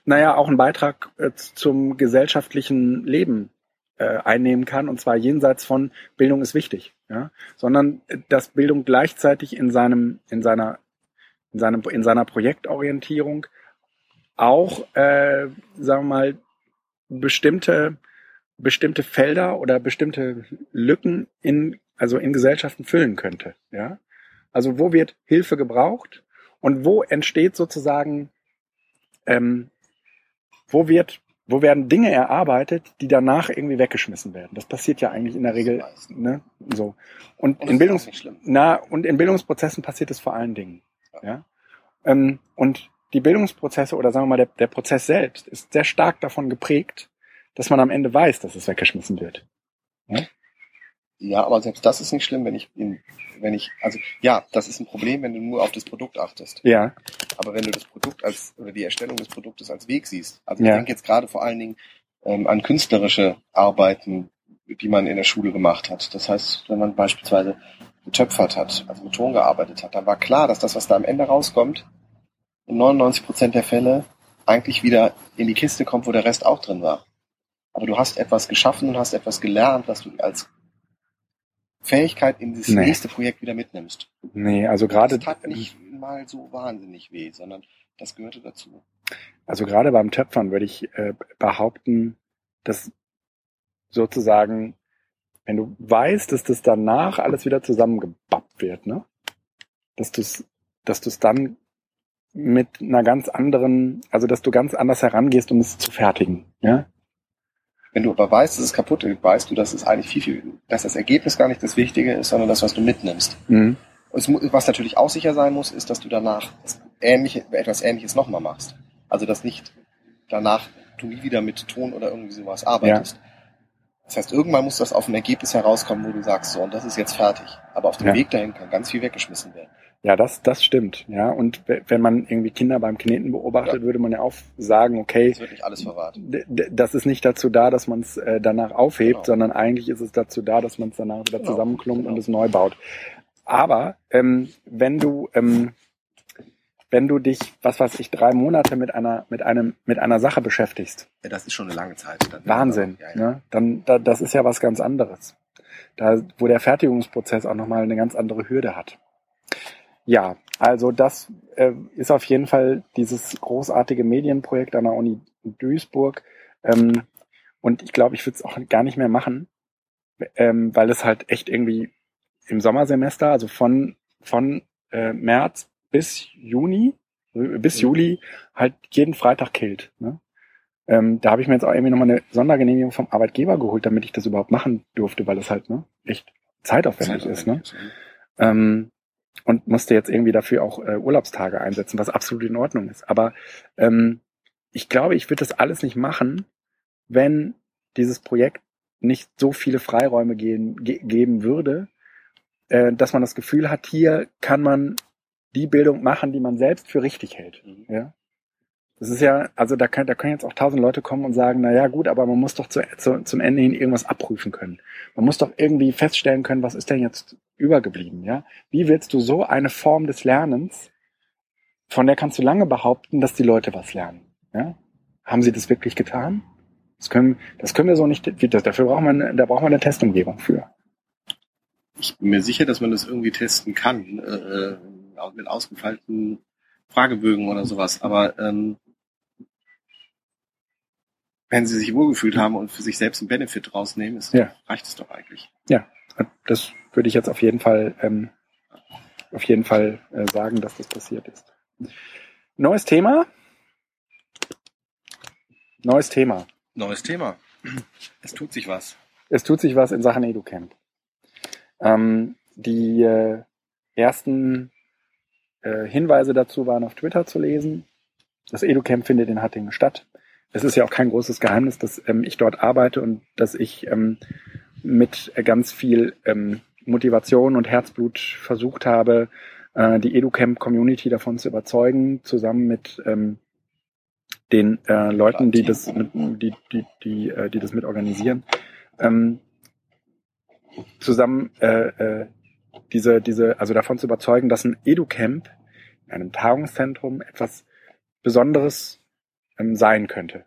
A: naja, auch einen Beitrag äh, zum gesellschaftlichen Leben äh, einnehmen kann, und zwar jenseits von Bildung ist wichtig, ja, sondern äh, dass Bildung gleichzeitig in seinem, in seiner, in seinem, in seiner Projektorientierung auch, äh, sagen wir mal, bestimmte, bestimmte Felder oder bestimmte Lücken in, also in Gesellschaften füllen könnte, ja. Also wo wird Hilfe gebraucht und wo entsteht sozusagen ähm, wo wird, wo werden Dinge erarbeitet, die danach irgendwie weggeschmissen werden. Das passiert ja eigentlich in der Regel, ne, so. Und,
B: Und
A: in Bildungs, na, und in Bildungsprozessen passiert es vor allen Dingen, ja. Ähm, und die Bildungsprozesse oder sagen wir mal der, der Prozess selbst ist sehr stark davon geprägt, dass man am Ende weiß, dass es weggeschmissen wird.
B: Ja, aber selbst das ist nicht schlimm, wenn ich, in, wenn ich, also ja, das ist ein Problem, wenn du nur auf das Produkt achtest.
A: Ja,
B: Aber wenn du das Produkt als oder die Erstellung des Produktes als Weg siehst, also
A: Ja.
B: ich denke jetzt gerade vor allen Dingen ähm, an künstlerische Arbeiten, die man in der Schule gemacht hat. Das heißt, wenn man beispielsweise getöpfert hat, also mit Ton gearbeitet hat, dann war klar, dass das, was da am Ende rauskommt, in 99 Prozent der Fälle eigentlich wieder in die Kiste kommt, wo der Rest auch drin war. Aber du hast etwas geschaffen und hast etwas gelernt, was du als Fähigkeit in das
A: Nee.
B: nächste Projekt wieder mitnimmst.
A: nee, also gerade,
B: Das tat nicht mal so wahnsinnig weh, sondern das gehörte dazu.
A: Also gerade beim Töpfern würde ich äh, behaupten, dass sozusagen, wenn du weißt, dass das danach alles wieder zusammengebappt wird, ne? Dass du es, dass du es dann mit einer ganz anderen, also dass du ganz anders herangehst, um es zu fertigen, ja?
B: Wenn du aber weißt, dass es kaputt ist, weißt du, dass es eigentlich viel, viel, dass das Ergebnis gar nicht das Wichtige ist, sondern das, was du mitnimmst.
A: Mhm.
B: Und was natürlich auch sicher sein muss, ist, dass du danach ähnliche, etwas Ähnliches nochmal machst. Also, dass nicht danach du nie wieder mit Ton oder irgendwie sowas arbeitest. Ja. Das heißt, irgendwann muss das auf ein Ergebnis herauskommen, wo du sagst, so, und das ist jetzt fertig. Aber auf dem ja. Weg dahin kann ganz viel weggeschmissen werden.
A: Ja, das, das stimmt. Ja, und wenn man irgendwie Kinder beim Kneten beobachtet, ja. würde man ja auch sagen, okay,
B: das wird nicht alles verwahrt.
A: Das ist nicht dazu da, dass man es äh, danach aufhebt, genau. sondern eigentlich ist es dazu da, dass man es danach wieder genau. zusammenklumpt genau. und es neu baut. Aber ähm, wenn du ähm, wenn du dich, was weiß ich, drei Monate mit einer mit einem mit einer Sache beschäftigst,
B: ja, das ist schon eine lange Zeit.
A: Dann Wahnsinn, ja, ja. Ne? dann da, das ist ja was ganz anderes. Da, wo der Fertigungsprozess auch nochmal eine ganz andere Hürde hat. Ja, also das äh, ist auf jeden Fall dieses großartige Medienprojekt an der Uni Duisburg. Ähm, und ich glaube, ich würde es auch gar nicht mehr machen, ähm, weil es halt echt irgendwie im Sommersemester, also von, von äh, März bis Juni, bis mhm. Juli, halt jeden Freitag killt. Ne? Ähm, da habe ich mir jetzt auch irgendwie nochmal eine Sondergenehmigung vom Arbeitgeber geholt, damit ich das überhaupt machen durfte, weil es halt ne, echt zeitaufwendig, zeitaufwendig ist. Ne? Ist, ähm, und musste jetzt irgendwie dafür auch äh, Urlaubstage einsetzen, was absolut in Ordnung ist. Aber ähm, ich glaube, ich würde das alles nicht machen, wenn dieses Projekt nicht so viele Freiräume gehen, ge geben würde, äh, dass man das Gefühl hat, hier kann man die Bildung machen, die man selbst für richtig hält. Mhm. Ja? Das ist ja, also da, kann, da können jetzt auch tausend Leute kommen und sagen, na ja, gut, aber man muss doch zu, zu, zum Ende hin irgendwas abprüfen können. Man muss doch irgendwie feststellen können, was ist denn jetzt übergeblieben, ja? Wie willst du so eine Form des Lernens, von der kannst du lange behaupten, dass die Leute was lernen, ja? Haben sie das wirklich getan? Das können, das können wir so nicht, dafür braucht man, da braucht man eine Testumgebung für.
B: Ich bin mir sicher, dass man das irgendwie testen kann, äh, äh mit ausgefeilten Fragebögen oder sowas, aber ähm, wenn sie sich wohlgefühlt haben und für sich selbst einen Benefit rausnehmen, ist, ja. reicht es doch eigentlich.
A: Ja, das würde ich jetzt auf jeden Fall, ähm, auf jeden Fall äh, sagen, dass das passiert ist. Neues Thema. Neues Thema.
B: Neues Thema. Es tut sich was.
A: Es tut sich was in Sachen EduCamp. Ähm, die äh, ersten äh, Hinweise dazu waren auf Twitter zu lesen. Das EduCamp findet in Hattingen statt es ist ja auch kein großes Geheimnis, dass ähm, ich dort arbeite und dass ich ähm, mit ganz viel ähm, Motivation und Herzblut versucht habe, äh, die EduCamp-Community davon zu überzeugen, zusammen mit ähm, den äh, Leuten, die das, mit, die, die, die, äh, die das mit organisieren, ähm, zusammen äh, äh, diese, diese, also davon zu überzeugen, dass ein EduCamp in einem Tagungszentrum etwas Besonderes ähm, sein könnte.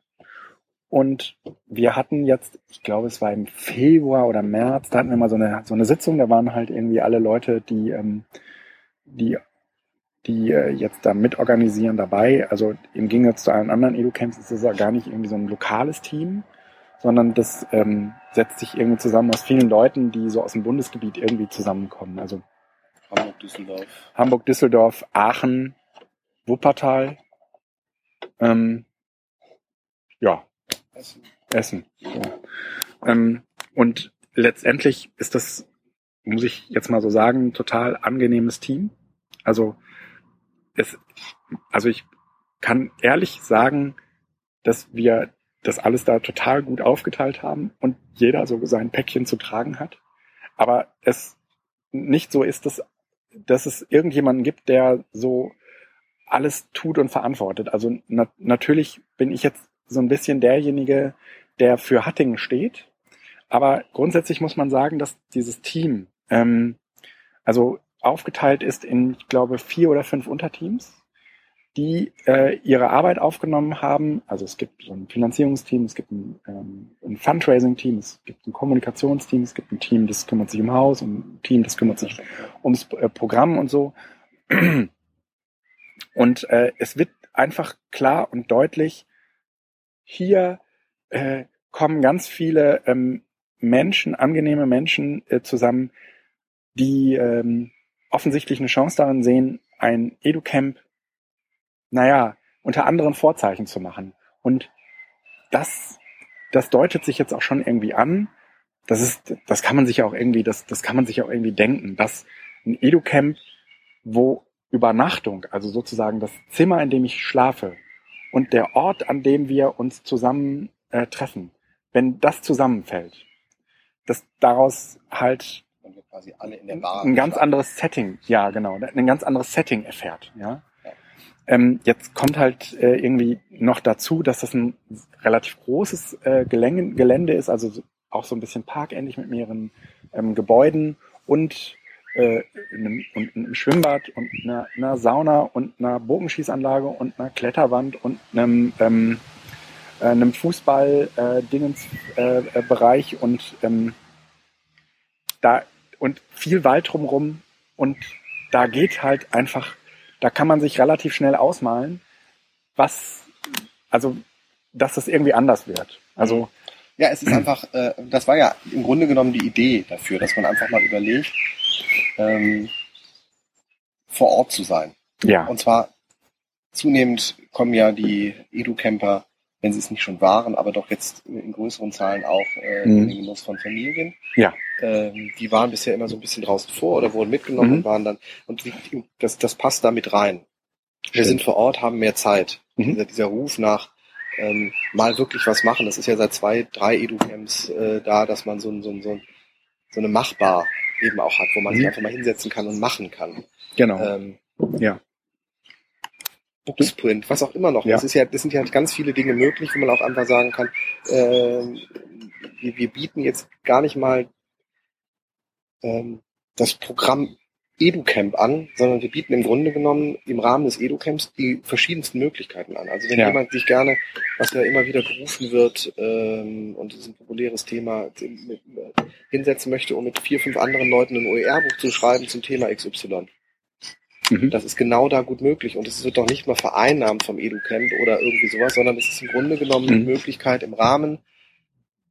A: Und wir hatten jetzt, ich glaube, es war im Februar oder März, da hatten wir mal so eine, so eine Sitzung, da waren halt irgendwie alle Leute, die, ähm, die, die äh, jetzt da mitorganisieren dabei. Also im Gegensatz zu allen anderen Edu-Camps ist es ja gar nicht irgendwie so ein lokales Team, sondern das ähm, setzt sich irgendwie zusammen aus vielen Leuten, die so aus dem Bundesgebiet irgendwie zusammenkommen. Also
B: Hamburg, Düsseldorf.
A: Hamburg, Düsseldorf, Aachen, Wuppertal, ähm, ja. Essen. Essen. Ja. Ähm, und letztendlich ist das, muss ich jetzt mal so sagen, total angenehmes Team. Also es, also ich kann ehrlich sagen, dass wir das alles da total gut aufgeteilt haben und jeder so sein Päckchen zu tragen hat. Aber es nicht so ist, dass, dass es irgendjemanden gibt, der so alles tut und verantwortet. Also na natürlich bin ich jetzt so ein bisschen derjenige, der für Hattingen steht. Aber grundsätzlich muss man sagen, dass dieses Team ähm, also aufgeteilt ist in, ich glaube, vier oder fünf Unterteams, die äh, ihre Arbeit aufgenommen haben. Also es gibt so ein Finanzierungsteam, es gibt ein, ähm, ein Fundraising-Team, es gibt ein Kommunikationsteam, es gibt ein Team, das kümmert sich um Haus, ein Team, das kümmert sich ums äh, Programm und so. Und äh, es wird einfach klar und deutlich, hier äh, kommen ganz viele ähm, Menschen, angenehme Menschen äh, zusammen, die ähm, offensichtlich eine Chance darin sehen, ein EduCamp, naja, unter anderen Vorzeichen zu machen. Und das, das deutet sich jetzt auch schon irgendwie an. Das ist, das kann man sich auch irgendwie, das, das kann man sich auch irgendwie denken, dass ein Educamp, wo Übernachtung, also sozusagen das Zimmer, in dem ich schlafe und der Ort, an dem wir uns zusammen äh, treffen, wenn das zusammenfällt, dass daraus halt ein ganz anderes Setting, ja genau, ein ganz anderes Setting erfährt, ja. Ähm, jetzt kommt halt äh, irgendwie noch dazu, dass das ein relativ großes äh, Gelände ist, also so, auch so ein bisschen parkähnlich mit mehreren ähm, Gebäuden und, äh, einem, und einem Schwimmbad und einer, einer Sauna und einer Bogenschießanlage und einer Kletterwand und einem, ähm, äh, einem Fußball-Dingens-Bereich äh, Bereich und ähm, da und viel Wald drumrum und da geht halt einfach, da kann man sich relativ schnell ausmalen, was, also, dass es irgendwie anders wird. Also,
B: Ja, es ist einfach, äh, das war ja im Grunde genommen die Idee dafür, dass man einfach mal überlegt, ähm, vor Ort zu sein.
A: ja,
B: Und zwar zunehmend kommen ja die Edu-Camper, wenn sie es nicht schon waren, aber doch jetzt in größeren Zahlen auch äh,
A: Mhm.
B: in den Genuss von Familien.
A: Ja.
B: Ähm, die waren bisher immer so ein bisschen draußen vor oder wurden mitgenommen
A: Mhm.
B: und waren dann, und das, das passt da mit rein. Wir
A: Stimmt.
B: sind vor Ort, haben mehr Zeit.
A: Mhm.
B: Dieser, dieser Ruf nach ähm, mal wirklich was machen, das ist ja seit zwei, drei Edu-Camps äh, da, dass man so, so, so, so eine Machbar eben auch hat, wo man
A: Mhm.
B: sich einfach mal hinsetzen kann und machen kann.
A: genau.
B: Ähm,
A: Ja.
B: Booksprint, was auch immer noch.
A: Ja.
B: Das ist ja, das sind ja ganz viele Dinge möglich, wo man auch einfach sagen kann, ähm, wir, wir bieten jetzt gar nicht mal ähm, das Programm EduCamp an, sondern wir bieten im Grunde genommen im Rahmen des EduCamps die verschiedensten Möglichkeiten an. Also wenn
A: Ja.
B: jemand sich gerne, was ja immer wieder gerufen wird, ähm, und das ist ein populäres Thema, mit, äh, hinsetzen möchte, um mit vier, fünf anderen Leuten ein OER-Buch zu schreiben zum Thema XY.
A: Mhm.
B: Das ist genau da gut möglich und es wird doch nicht mal vereinnahmt vom EduCamp oder irgendwie sowas, sondern es ist im Grunde genommen eine
A: Mhm.
B: Möglichkeit im Rahmen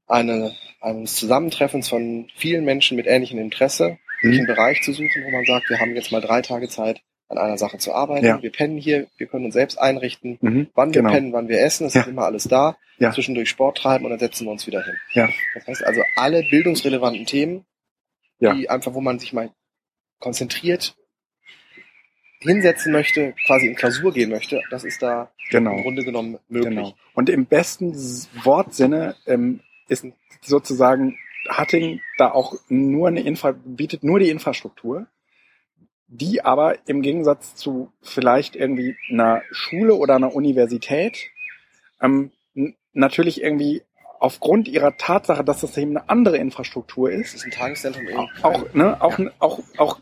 B: eine, eines Zusammentreffens von vielen Menschen mit ähnlichem Interesse, sich einen
A: Mhm.
B: Bereich zu suchen, wo man sagt, wir haben jetzt mal drei Tage Zeit, an einer Sache zu arbeiten.
A: Ja.
B: Wir pennen hier, wir können uns selbst einrichten,
A: Mhm.
B: wann wir
A: Genau.
B: pennen, wann wir essen, es
A: Ja.
B: ist immer alles da,
A: Ja.
B: zwischendurch Sport treiben und dann setzen wir uns wieder hin.
A: Ja.
B: Das heißt also, alle bildungsrelevanten Themen, die einfach, wo man sich mal konzentriert hinsetzen möchte, quasi in Klausur gehen möchte, das ist da im
A: Genau.
B: Grunde genommen möglich.
A: Genau. Und im besten Wortsinne ähm, ist sozusagen Hatting da auch nur eine Infra bietet nur die Infrastruktur, die aber im Gegensatz zu vielleicht irgendwie einer Schule oder einer Universität ähm, natürlich irgendwie aufgrund ihrer Tatsache, dass das eben eine andere Infrastruktur ist,
B: ist ein Tageszentrum in
A: auch, ne, auch, auch, auch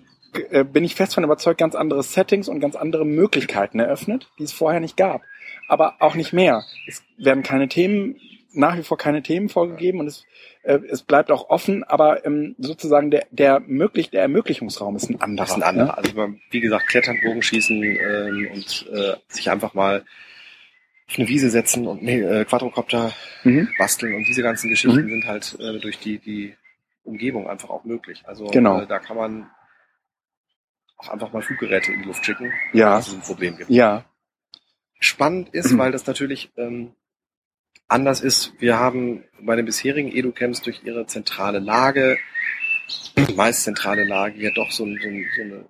A: äh, bin ich fest von überzeugt, ganz andere Settings und ganz andere Möglichkeiten eröffnet, die es vorher nicht gab. Aber auch nicht mehr. Es werden keine Themen, nach wie vor keine Themen vorgegeben und es, äh, es bleibt auch offen, aber ähm, sozusagen der, der, möglich, der Ermöglichungsraum ist ein anderer.
B: Ist ein anderer. Also man, wie gesagt, Klettern, Bogenschießen ähm, und äh, sich einfach mal auf eine Wiese setzen und nee, äh, Quadrocopter
A: Ne? Mhm.
B: basteln und diese ganzen Geschichten
A: Mhm.
B: sind halt äh, durch die, die Umgebung einfach auch möglich. Also
A: Genau.
B: äh, da kann man auch einfach mal Fluggeräte in die Luft schicken,
A: Ja.
B: dass es ein Problem gibt.
A: Ja.
B: Spannend ist,
A: Mhm.
B: weil das natürlich ähm, anders ist. Wir haben bei den bisherigen Edu-Camps durch ihre zentrale Lage, meist zentrale Lage, ja doch so, so, so, eine,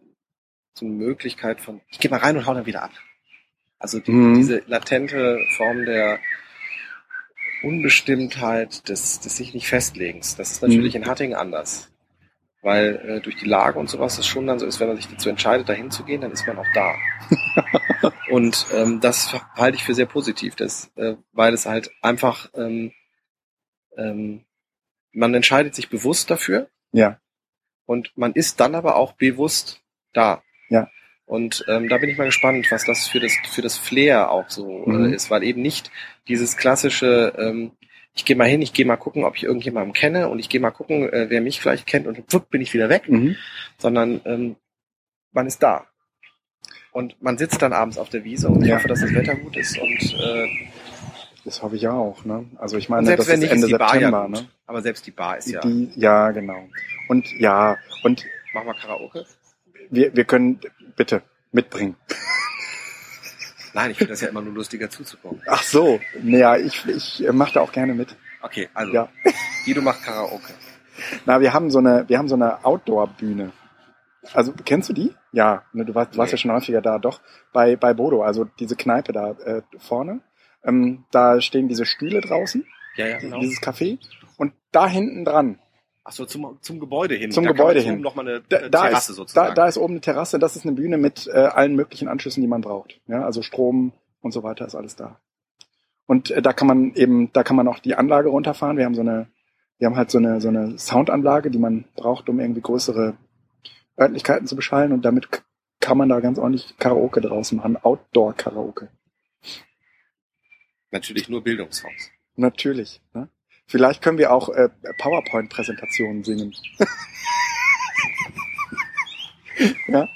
B: so eine Möglichkeit von, ich gehe mal rein und hau dann wieder ab. Also die,
A: Mhm.
B: diese latente Form der Unbestimmtheit, des, des sich nicht Festlegens, das ist natürlich
A: Mhm.
B: in Hattingen anders. Weil äh, durch die Lage und sowas es schon dann so ist, wenn man sich dazu entscheidet, dahin zu gehen, dann ist man auch da. und ähm, das halte ich für sehr positiv, das, äh, weil es halt einfach, ähm, ähm, man entscheidet sich bewusst dafür
A: Ja.
B: und man ist dann aber auch bewusst da.
A: Ja.
B: Und ähm, da bin ich mal gespannt, was das für das für das Flair auch so
A: Mhm.
B: äh, ist, weil eben nicht dieses klassische, ähm, ich gehe mal hin, ich gehe mal gucken, ob ich irgendjemanden kenne und ich gehe mal gucken, äh, wer mich vielleicht kennt und wupp, bin ich wieder weg,
A: Mhm.
B: sondern ähm, man ist da. Und man sitzt dann abends auf der Wiese und ich
A: Ja.
B: hoffe, dass das Wetter gut ist und, äh,
A: Das hoffe ich auch. Ne? Also ich meine,
B: selbst
A: das
B: wenn
A: ist Ende
B: ist
A: September.
B: ja
A: ne?
B: Aber selbst die Bar ist ja.
A: Die, ja, genau. Und ja, und
B: Mach mal Karaoke.
A: wir, wir können bitte mitbringen.
B: Nein, ich finde das ja immer nur lustiger zuzugucken.
A: Ach so, naja, ich, ich mache da auch gerne mit.
B: Okay, also
A: Ja.
B: Guido macht Karaoke.
A: Na, wir haben so eine, wir haben so eine Outdoor-Bühne. Also, kennst du die? Ja, ne, du warst, du warst
B: Nee.
A: ja schon häufiger da, doch. Bei, bei Bodo, also diese Kneipe da äh, vorne. Ähm, da stehen diese Stühle draußen,
B: Ja, ja, genau.
A: dieses Café. Und da hinten dran,
B: Achso, zum, zum Gebäude hin.
A: Zum
B: da
A: Gebäude hin.
B: Noch mal eine,
A: da,
B: Terrasse
A: ist,
B: sozusagen.
A: da, da ist oben eine Terrasse, das ist eine Bühne mit äh, allen möglichen Anschlüssen, die man braucht. Ja, also Strom und so weiter ist alles da. Und äh, da kann man eben, da kann man auch die Anlage runterfahren. Wir haben so eine, wir haben halt so eine, so eine Soundanlage, die man braucht, um irgendwie größere Örtlichkeiten zu beschallen und damit kann man da ganz ordentlich Karaoke draußen machen, Outdoor-Karaoke.
B: Natürlich nur Bildungssongs.
A: Natürlich. Ne? Vielleicht können wir auch äh, PowerPoint-Präsentationen singen. ja.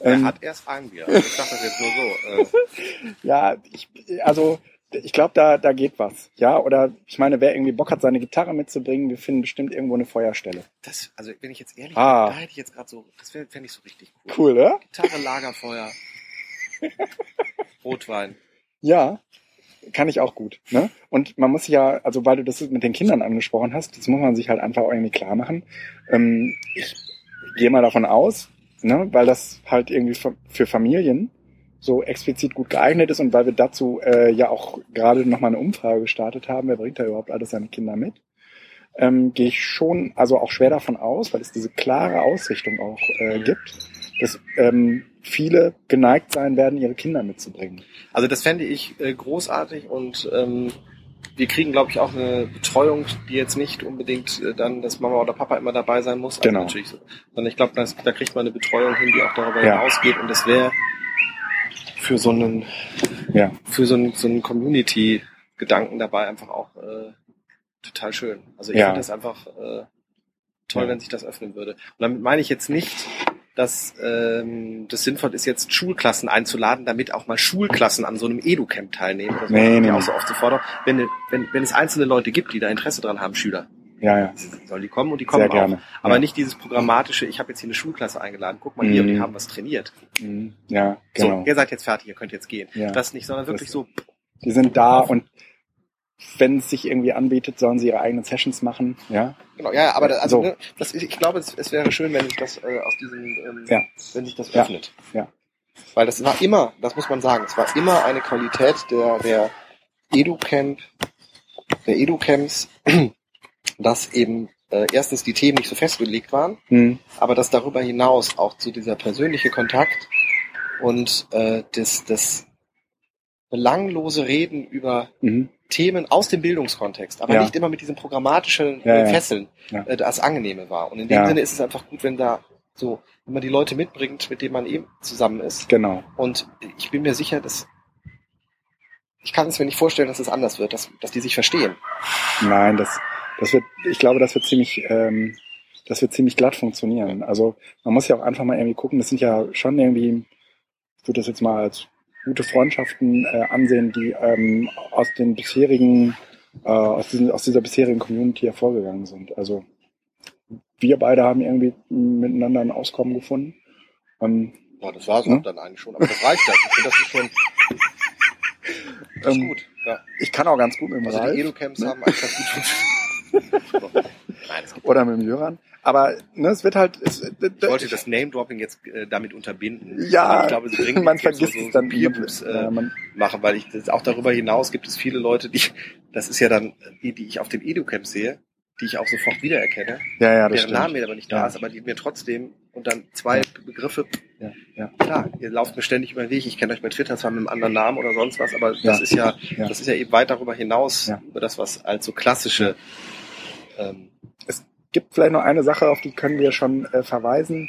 B: Er
A: Ähm,
B: hat erst ein Bier. Also Ich sag das jetzt nur so. Äh,
A: Ja, ich, also ich glaube, da, da geht was. Ja, oder ich meine, wer irgendwie Bock hat, seine Gitarre mitzubringen, wir finden bestimmt irgendwo eine Feuerstelle.
B: das, also wenn ich jetzt ehrlich
A: Ah.
B: bin, da hätte ich jetzt gerade so, das fände ich so richtig cool.
A: Cool, oder?
B: Gitarre, Lagerfeuer, Rotwein.
A: Ja, kann ich auch gut. Ne? Und man muss ja, also weil du das mit den Kindern angesprochen hast, das muss man sich halt einfach irgendwie klar machen. Ähm, ich gehe mal davon aus, ne, weil das halt irgendwie für, für Familien so explizit gut geeignet ist und weil wir dazu äh, ja auch gerade nochmal eine Umfrage gestartet haben, wer bringt da überhaupt alles seine Kinder mit, ähm, gehe ich schon also auch schwer davon aus, weil es diese klare Ausrichtung auch äh, gibt, dass ähm, viele geneigt sein werden, ihre Kinder mitzubringen.
B: Also das fände ich äh, großartig und ähm, wir kriegen, glaube ich, auch eine Betreuung, die jetzt nicht unbedingt äh, dann, dass Mama oder Papa immer dabei sein muss. Also
A: Genau.
B: natürlich so. Sondern ich glaube, da kriegt man eine Betreuung hin, die auch darüber
A: Ja.
B: hinausgeht. Und das wäre für so einen,
A: Ja.
B: für so einen, so einen Community-Gedanken dabei einfach auch äh, total schön. Also ich
A: Ja.
B: finde das einfach äh, toll,
A: Ja.
B: wenn sich das öffnen würde. Und damit meine ich jetzt nicht, dass ähm, das sinnvoll ist, jetzt Schulklassen einzuladen, damit auch mal Schulklassen an so einem Edu-Camp teilnehmen. Das
A: Nee,
B: nee, auch so oft sofort. Wenn, wenn, wenn es einzelne Leute gibt, die da Interesse dran haben, Schüler,
A: Ja, ja,
B: sollen die kommen und die kommen
A: sehr gerne.
B: auch. Aber
A: ja.
B: nicht dieses programmatische, ich habe jetzt hier eine Schulklasse eingeladen, guck mal hier,
A: Mhm.
B: und die haben was trainiert.
A: Mhm. Ja, genau.
B: So, ihr seid jetzt fertig, ihr könnt jetzt gehen.
A: Ja.
B: Das nicht, sondern wirklich
A: Das-
B: so,
A: Die sind da und wenn es sich irgendwie anbietet, sollen sie ihre eigenen Sessions machen. Ja,
B: genau, ja, aber da, also,
A: So.
B: ne, das, ich, glaube, es, es wäre schön, wenn sich das äh, aus diesem, ähm,
A: Ja.
B: wenn sich das
A: Ja.
B: öffnet.
A: Ja.
B: Weil das war immer, das muss man sagen, es war immer eine Qualität der, der Edu-Camp, der Edu-Camps, dass eben äh, erstens die Themen nicht so festgelegt waren,
A: hm.
B: aber dass darüber hinaus auch zu dieser persönliche Kontakt und äh, das, das belanglose Reden über
A: Mhm.
B: Themen aus dem Bildungskontext, aber
A: Ja.
B: nicht immer mit diesem programmatischen
A: Ja,
B: äh,
A: ja.
B: Fesseln, äh, das angenehme war. Und in dem. Sinne ist es einfach gut, wenn da so, wenn man die Leute mitbringt, mit denen man eben zusammen ist.
A: genau.
B: Und ich bin mir sicher, dass ich kann es mir nicht vorstellen, dass es anders wird, dass, dass die sich verstehen.
A: Nein, das, das wird, ich glaube, das wird ziemlich, ähm, das wird ziemlich glatt funktionieren. Also man muss ja auch einfach mal irgendwie gucken, das sind ja schon irgendwie, ich würde das jetzt mal als gute Freundschaften äh, ansehen, die ähm, aus den bisherigen, äh, aus, diesen, aus dieser bisherigen Community hervorgegangen sind. Also wir beide haben irgendwie miteinander ein Auskommen gefunden. Ähm,
B: Ja, das war es
A: Hm?
B: dann eigentlich schon, aber das reicht ja. Ich finde, das ist schon das ist
A: Ähm,
B: gut. Ja.
A: ich kann auch ganz gut mit dem
B: Also
A: Ralf.
B: die Edu-Camps haben einfach gut funktioniert. Nein,
A: oder mit dem Jöran. Aber ne, es wird halt. Es,
B: Ich wollte das Name-Dropping jetzt äh, damit unterbinden.
A: Ja,
B: ich glaube, sie bringen
A: man
B: so-
A: vergisst
B: so
A: es dann.
B: Bierboos, äh,
A: ja,
B: machen, weil ich das, auch darüber hinaus gibt es viele Leute, die, das ist ja dann die, die ich auf den Edu-Camp sehe, die ich auch sofort wiedererkenne,
A: ja, ja, das
B: deren
A: stimmt.
B: Name mir aber nicht da
A: Ja.
B: ist, aber die mir trotzdem und dann zwei Begriffe,
A: Ja, ja,
B: klar, ihr lauft mir ständig über den Weg, ich kenne euch bei Twitter zwar mit einem anderen Namen oder sonst was, aber
A: Ja.
B: das ist ja,
A: Ja.
B: das ist ja eben weit darüber hinaus, über das, was als so klassische ähm,
A: gibt vielleicht noch eine Sache, auf die können wir schon äh, verweisen.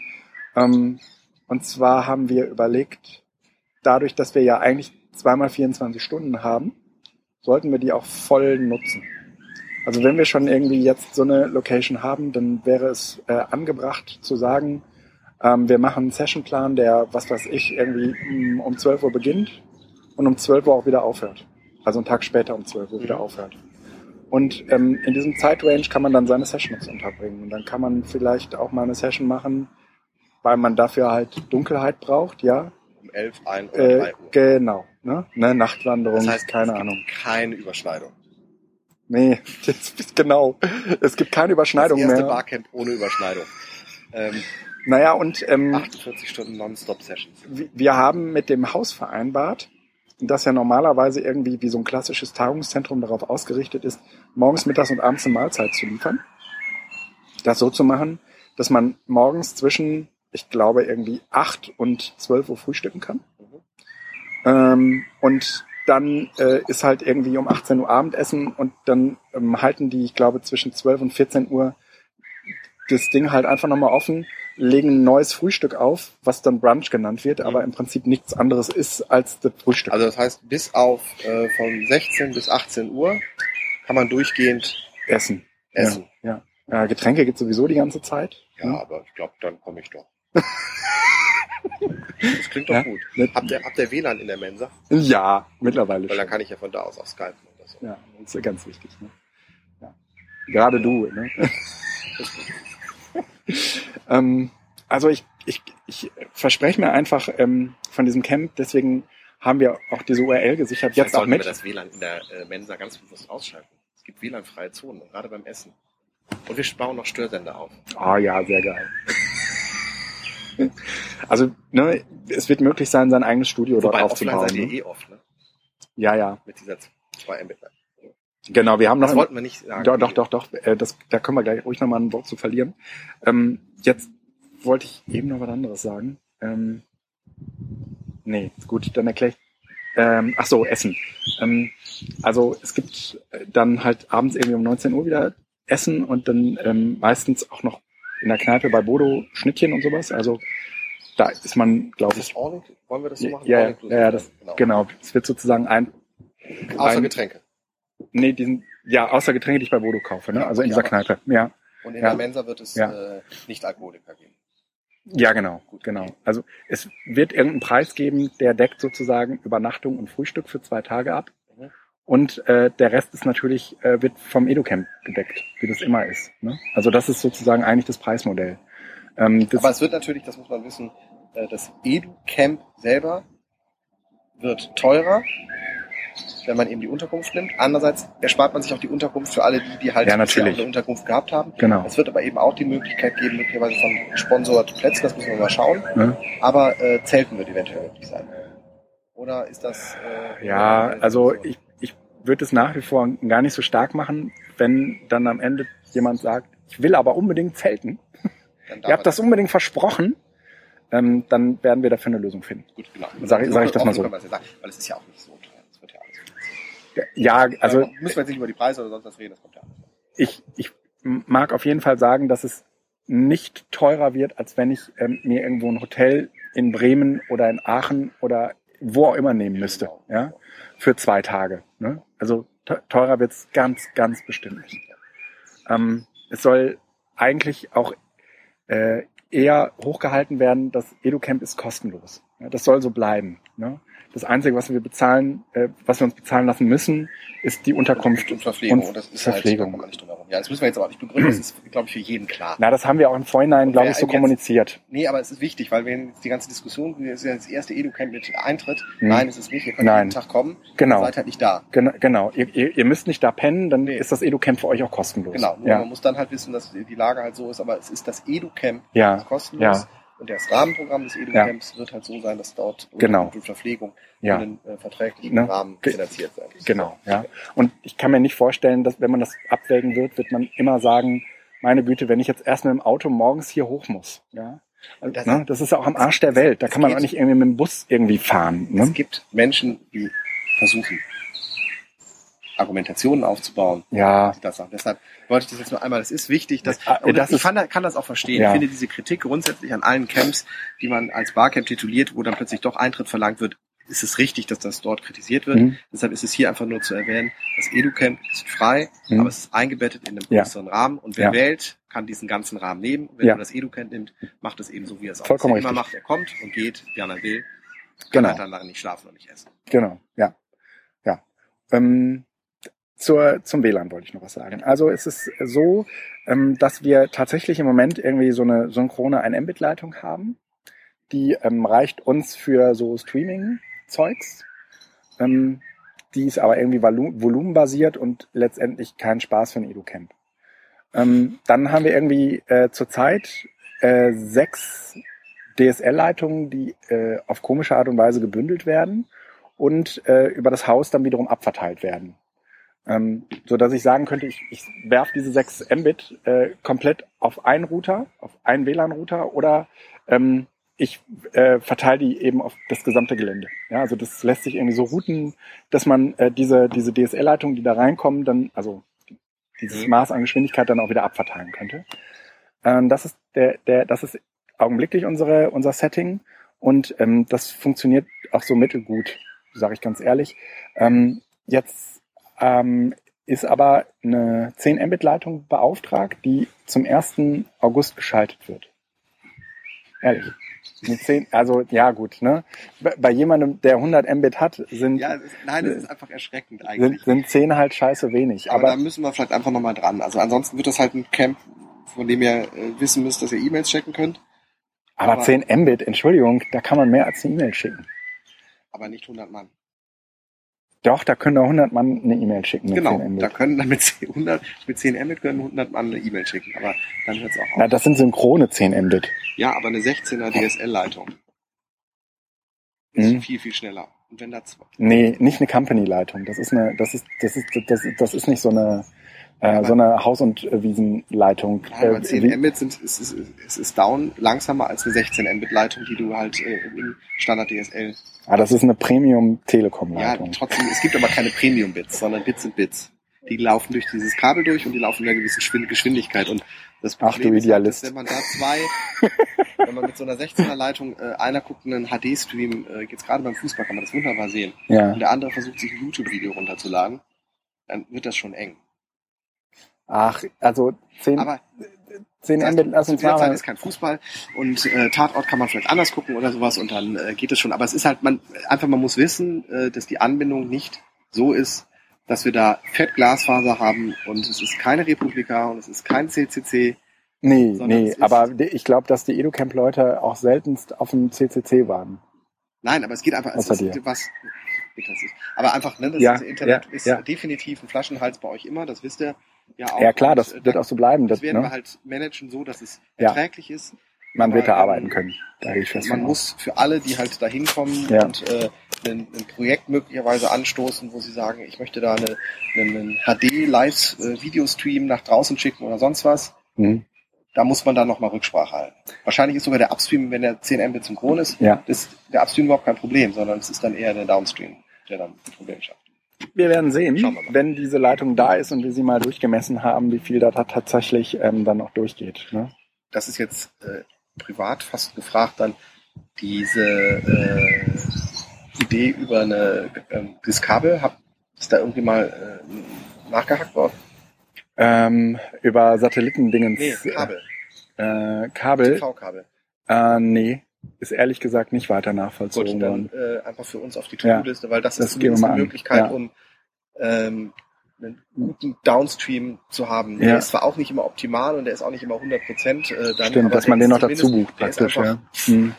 A: Ähm, und zwar haben wir überlegt, dadurch, dass wir ja eigentlich zweimal 24 Stunden haben, sollten wir die auch voll nutzen. Also wenn wir schon irgendwie jetzt so eine Location haben, dann wäre es äh, angebracht zu sagen, ähm, wir machen einen Sessionplan, der, was weiß ich, irgendwie mm, um 12 Uhr beginnt und um 12 Uhr auch wieder aufhört. Also einen Tag später um 12 Uhr wieder aufhört. Und ähm, in diesem Zeitrange kann man dann seine Sessions unterbringen. Und dann kann man vielleicht auch mal eine Session machen, weil man dafür halt Dunkelheit braucht, ja.
B: um elf, ein oder drei
A: Äh,
B: Uhr.
A: genau. Ne? ne? Nachtwanderung,
B: Das heißt,
A: keine
B: es gibt
A: Ahnung.
B: keine Überschneidung.
A: Nee, genau. Es gibt keine Überschneidung
B: das erste
A: mehr.
B: Barcamp ohne Überschneidung. Ähm,
A: Naja, und ähm,
B: 48 Stunden Non-Stop-Sessions.
A: wir haben mit dem Haus vereinbart, das ja normalerweise irgendwie wie so ein klassisches Tagungszentrum darauf ausgerichtet ist, morgens, mittags und abends eine Mahlzeit zu liefern. Das so zu machen, dass man morgens zwischen, ich glaube, irgendwie 8 und 12 Uhr frühstücken kann. Ähm, und dann äh, ist halt irgendwie um 18 Uhr Abendessen und dann ähm, halten die, ich glaube, zwischen 12 und 14 Uhr das Ding halt einfach nochmal offen, legen ein neues Frühstück auf, was dann Brunch genannt wird, aber im Prinzip nichts anderes ist als das Frühstück.
B: Also das heißt, bis auf äh, von 16 bis 18 Uhr kann man durchgehend
A: Essen.
B: essen.
A: Ja. ja. Äh, Getränke gibt sowieso die ganze Zeit.
B: Ja, aber ich glaube, dann komme ich doch. das klingt doch
A: Ja.
B: gut. Habt ihr, habt ihr WLAN in der Mensa?
A: Ja, mittlerweile
B: Weil dann kann ich ja von da aus auch skypen oder so.
A: Ja, das ist ja ganz wichtig. Ne? Ja. Gerade du. Ne? ähm, also ich, ich, ich verspreche mir einfach ähm, von diesem Camp, deswegen haben wir auch diese URL gesichert, jetzt auch
B: sollten wir
A: mit.
B: das WLAN in der äh, Mensa ganz bewusst ausschalten. Es gibt WLAN-freie Zonen, gerade beim Essen. Und wir bauen noch Störsender auf.
A: Ah ja, sehr geil. Also, ne, es wird möglich sein, sein eigenes Studio dort
B: Wobei offline
A: aufzubauen.
B: seid ihr
A: Ne?
B: eh oft, ne?
A: Ja, ja,
B: Mit dieser 2 Mbit.
A: Genau. Wir haben noch
B: Das wollten wir nicht sagen.
A: Doch, doch, doch, doch. Äh, das, da können wir gleich ruhig nochmal ein Wort zu verlieren. Ähm, jetzt wollte ich eben noch was anderes sagen. Ähm, nee, gut, dann erkläre ich. Ähm, ach so, Essen. Ähm, also es gibt äh, dann halt abends irgendwie um 19 Uhr wieder Essen und dann ähm, meistens auch noch in der Kneipe bei Bodo Schnittchen und sowas. Also da ist man, glaube
B: Ist
A: ich?
B: Wollen wir das so machen?
A: ja, ja, ja, das,
B: genau.
A: genau. Es wird sozusagen ein,
B: Außer
A: ein-
B: Getränke.
A: Nee, diesen, ja, außer Getränke, die ich bei Bodo kaufe, ne? Also in dieser
B: Ja,
A: Kneipe, ja.
B: Und in
A: Ja.
B: der Mensa wird es
A: Ja.
B: äh, nicht Alkoholiker geben.
A: Ja, genau, genau. Also es wird irgendeinen Preis geben, der deckt sozusagen Übernachtung und Frühstück für zwei Tage ab.
B: Mhm.
A: Und äh, der Rest ist natürlich, äh, wird vom EduCamp gedeckt, wie das immer ist. Ne? Also das ist sozusagen eigentlich das Preismodell. Ähm, das,
B: Aber es wird natürlich, das muss man wissen, äh, das Edu-Camp selber wird teurer, wenn man eben die Unterkunft nimmt. Andererseits erspart man sich auch die Unterkunft für alle, die, die halt
A: Ja, natürlich.
B: eine Unterkunft gehabt haben.
A: genau.
B: Es wird aber eben auch die Möglichkeit geben, möglicherweise von Sponsored Plätzen, das müssen wir mal schauen.
A: Ne?
B: Aber äh, Zelten wird eventuell möglich sein. Oder ist das... Äh,
A: Ja, also
B: Diskussion?
A: ich, ich würde es nach wie vor gar nicht so stark machen, wenn dann am Ende jemand sagt, ich will aber unbedingt zelten. Ihr habt das unbedingt versprochen. Ähm, dann werden wir dafür eine Lösung finden.
B: Gut, genau.
A: Sag ich- sag ich das mal so.
B: Weil es ist ja auch nicht so teuer. Es wird ja alles
A: Ja, also
B: also müssen wir jetzt nicht über die Preise oder sonst was reden, das kommt ja
A: ich, ich mag auf jeden Fall sagen, dass es nicht teurer wird, als wenn ich ähm, mir irgendwo ein Hotel in Bremen oder in Aachen oder wo auch immer nehmen müsste, ja, für zwei Tage. Ne? Also te- teurer wird's ganz, ganz bestimmt nicht. Ähm, es soll eigentlich auch äh, eher hochgehalten werden, das EduCamp ist kostenlos. Ja, das soll so bleiben. Ne? Das Einzige, was wir bezahlen, äh, was wir uns bezahlen lassen müssen, ist die Unterkunft
B: Und Verpflegung.
A: und
B: das ist
A: Verpflegung.
B: halt, da nicht drum herum. Ja, das müssen wir jetzt aber auch nicht begründen. Das ist, glaube ich, für jeden klar.
A: Na, das haben wir auch im Vorhinein, glaube ich, so
B: einem jetzt-
A: kommuniziert.
B: Nee, aber es ist wichtig, weil wenn jetzt die ganze Diskussion, das ist ja das erste Edu-Camp mit Eintritt.
A: Hm.
B: Nein, ist es nicht. Ihr könnt
A: Nein.
B: jeden Tag kommen.
A: Genau.
B: Ihr seid halt nicht da.
A: Gen genau. Ihr, ihr, ihr müsst nicht da pennen, dann
B: Nee.
A: ist das EduCamp für euch auch kostenlos.
B: Genau. Nur
A: Ja.
B: man muss dann halt wissen, dass die Lage halt so ist, aber es ist das Edu-Camp
A: Ja.
B: ist kostenlos.
A: Ja.
B: Und das Rahmenprogramm des Edu-Camps wird halt so sein, dass dort
A: Genau.
B: Und Verpflegung
A: Ja.
B: in den äh, verträglichen
A: Ne?
B: Rahmen finanziert sein.
A: Genau, ja. Und ich kann mir nicht vorstellen, dass wenn man das abwägen wird, wird man immer sagen, meine Güte, wenn ich jetzt erst mit dem Auto morgens hier hoch muss, ja. Also,
B: Das-
A: ne, das ist ja auch am Arsch der Welt. Da
B: es
A: kann man
B: geht-
A: auch nicht irgendwie mit dem Bus irgendwie fahren.
B: Es
A: Ne?
B: gibt Menschen, die versuchen, Argumentationen aufzubauen.
A: Ja,
B: das. Deshalb wollte ich das jetzt nur einmal. Das ist wichtig, dass
A: Ah, das
B: ich kann, kann das auch verstehen.
A: Ja.
B: Ich finde diese Kritik grundsätzlich an allen Camps, die man als Barcamp tituliert, wo dann plötzlich doch Eintritt verlangt wird, ist es richtig, dass das dort kritisiert wird.
A: Mhm.
B: Deshalb ist es hier einfach nur zu erwähnen, das Edu-Camp ist frei,
A: Mhm.
B: aber es ist eingebettet in einem
A: Ja.
B: größeren Rahmen und wer
A: Ja.
B: wählt, kann diesen ganzen Rahmen nehmen. Wenn
A: Ja.
B: man das Edu-Camp nimmt, macht es eben so, wie er es auch
A: Vollkommen
B: immer macht. Er kommt und geht, wie er will. Kann
A: Genau.
B: halt dann darin nicht schlafen und nicht essen.
A: Genau, ja. Ja. Ähm, zur, zum WLAN wollte ich noch was sagen. Also es ist so, ähm, dass wir tatsächlich im Moment irgendwie so eine synchrone 1 Mbit-Leitung haben. Die ähm, reicht uns für so Streaming-Zeugs. Ähm, die ist aber irgendwie volu- volumenbasiert und letztendlich kein Spaß für ein EduCamp. Ähm, dann haben wir irgendwie äh, zurzeit äh, sechs DSL-Leitungen, die äh, auf komische Art und Weise gebündelt werden und äh, über das Haus dann wiederum abverteilt werden. Ähm, so dass ich sagen könnte, ich, ich werfe diese 6 Mbit äh, komplett auf einen Router, auf einen WLAN-Router oder ähm, ich äh, verteile die eben auf das gesamte Gelände. Ja, also das lässt sich irgendwie so routen, dass man äh, diese, diese DSL-Leitungen, die da reinkommen, dann, also dieses
B: Mhm.
A: Maß an Geschwindigkeit dann auch wieder abverteilen könnte. Ähm, das ist der, der, das ist augenblicklich unsere, unser Setting und ähm, das funktioniert auch so mittelgut, sage ich ganz ehrlich. Ähm, jetzt ähm, ist aber eine 10 Mbit-Leitung beauftragt, die zum 1. August geschaltet wird. Ehrlich. Eine 10, also ja gut, ne? Bei, jemandem, der 100 Mbit hat, sind,
B: Ja, es ist, nein, das ist einfach erschreckend
A: sind,
B: eigentlich.
A: sind 10 halt scheiße wenig.
B: aber, da
A: Aber,
B: müssen wir vielleicht einfach nochmal dran. Also ansonsten wird das halt ein Camp, von dem ihr äh, wissen müsst, dass ihr E-Mails checken könnt,
A: aber,
B: aber-
A: 10 Mbit, Entschuldigung, da kann man mehr als eine E-Mail schicken.
B: aber nicht 100 Mann.
A: Doch, da können da 100 Mann eine E-Mail schicken. mit
B: Genau,
A: 10 Mbit.
B: da können dann mit 10, 100, mit 10 Mbit können 100 Mann eine E-Mail schicken, aber dann hört es auch auf.
A: Na, das sind synchrone 10 Mbit.
B: Ja, aber eine 16er DSL-Leitung ist
A: Mhm.
B: viel, viel schneller. Und wenn da zwei,
A: Nee, nicht eine Company-Leitung. Das ist eine, das ist, das ist, das, ist- das ist nicht so eine, äh, so eine Haus- und äh, Wiesenleitung.
B: Nein, aber
A: Äh,
B: 10
A: wie-
B: Mbit sind, es ist, es ist down langsamer als eine 16 Mbit Leitung, die du halt äh, im Standard DSL.
A: ah, das ist eine
B: Ja,
A: Premium-Telekom-Leitung.
B: trotzdem, es gibt aber keine Premium Bits, sondern Bits sind Bits. Die laufen durch dieses Kabel durch und die laufen in einer gewissen Schwind- Geschwindigkeit. Und das
A: Ach,
B: Problem
A: du
B: ist, halt,
A: Idealist.
B: dass wenn man da zwei, wenn man mit so einer 16er Leitung, äh, einer guckt einen HD-Stream, äh, jetzt gerade beim Fußball kann man das wunderbar sehen,
A: ja.
B: und der andere versucht sich ein YouTube-Video runterzuladen, dann wird das schon eng.
A: Ach, also 10,
B: Aber
A: 10
B: Das heißt,
A: Mbit, lass uns mal.
B: ist kein Fußball und äh, Tatort kann man vielleicht anders gucken oder sowas und dann äh, geht es schon. Aber es ist halt, man einfach man muss wissen, äh, dass die Anbindung nicht so ist, dass wir da fett Glasfaser haben und es ist keine Republika und es ist kein CCC.
A: Nee, nee, aber ich glaube, dass die EduCamp-Leute auch seltenst auf dem CCC waren.
B: Nein, aber es geht einfach, es ist was. Aber einfach, ne, das
A: Ja,
B: Internet
A: ja,
B: ist
A: ja.
B: definitiv ein Flaschenhals bei euch immer, das wisst ihr ja auch.
A: Ja klar,
B: Und,
A: das
B: äh,
A: wird auch so bleiben.
B: Das
A: Das,
B: werden wir
A: ne?
B: halt managen so, dass es
A: Ja.
B: erträglich ist.
A: Man wird da
B: ähm,
A: arbeiten können. Da gehe ich fest
B: man muss für alle, die halt da hinkommen
A: Ja.
B: und äh, ein, ein Projekt möglicherweise anstoßen, wo sie sagen, ich möchte da eine, einen HD-Live-Videostream nach draußen schicken oder sonst was,
A: Mhm.
B: da muss man dann nochmal Rücksprache halten. Wahrscheinlich ist sogar der Upstream, wenn der 10 Mbit synchron ist,
A: Ja.
B: ist der Upstream überhaupt kein Problem, sondern es ist dann eher der Downstream, der dann ein Problem schafft.
A: Wir werden sehen,
B: wir
A: wenn diese Leitung da ist und wir sie mal durchgemessen haben, wie viel da ta- tatsächlich ähm, dann noch durchgeht. Ne?
B: Das ist jetzt äh, privat fast gefragt dann diese äh, Idee über eine ähm, das Kabel, hab, ist da irgendwie mal äh, nachgehackt worden?
A: Ähm, über Satellitendingens.
B: Nee, Kabel.
A: Äh, Kabel.
B: TV-Kabel.
A: Äh, nee, ist ehrlich gesagt nicht weiter
B: Gut,
A: nachvollzogen
B: dann
A: worden.
B: äh, einfach für uns auf die
A: Ja.
B: To-Do-Liste, weil das,
A: Das
B: ist zumindest eine. Möglichkeit,
A: Ja.
B: um ähm, einen guten Downstream zu haben.
A: Ja.
B: Der ist zwar auch nicht immer optimal und der ist auch nicht immer 100 Prozent. Äh, dann,
A: Stimmt, dass man den noch dazu bucht praktisch.
B: einfach-
A: Ja. Hm.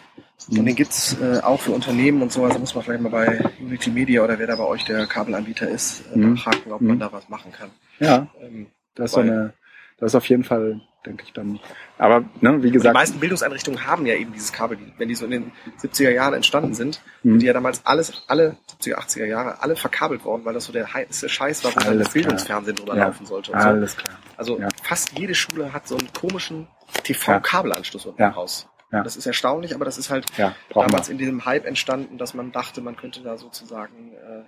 B: Und den gibt's äh, auch für Unternehmen und sowas. Da muss man vielleicht mal bei Unity Media oder wer da bei euch der Kabelanbieter ist, äh,
A: Mhm.
B: nachhaken, ob man
A: Mhm.
B: da was machen kann.
A: ja,
B: Ähm,
A: das ist so eine, das ist auf jeden Fall, denke ich dann. Aber ne, wie
B: die
A: gesagt,
B: meisten Bildungseinrichtungen haben ja eben dieses Kabel, die- wenn die so in den 70er Jahren entstanden sind,
A: Mhm.
B: sind die ja damals alles, alle 70er, 80er Jahre, alle verkabelt worden, weil das so der heiße Scheiß war, wo dann
A: Alles
B: das Bildungsfernsehen drüber
A: Ja.
B: laufen sollte. Und so.
A: alles klar.
B: Also
A: Ja.
B: fast jede Schule hat so einen komischen TV-Kabelanschluss unten
A: Ja.
B: im Haus.
A: Ja.
B: Das ist erstaunlich, aber das ist halt
A: Ja,
B: damals
A: wir.
B: in diesem Hype entstanden, dass man dachte, man könnte da sozusagen äh,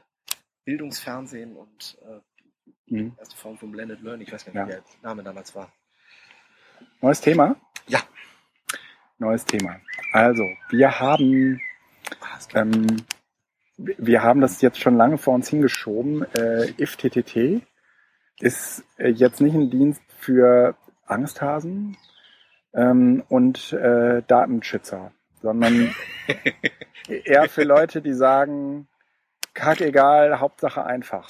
B: Bildungsfernsehen und äh,
A: Mhm.
B: die erste Form von Blended Learning, ich weiß gar
A: Ja.
B: nicht, wie der Name damals war.
A: Neues Thema?
B: Ja.
A: Neues Thema. Also, wir haben, ähm, wir haben das jetzt schon lange vor uns hingeschoben. Äh, IFTTT ist äh, jetzt nicht ein Dienst für Angsthasen ähm, und äh, Datenschützer, sondern eher für Leute, die sagen, kackegal, Hauptsache einfach.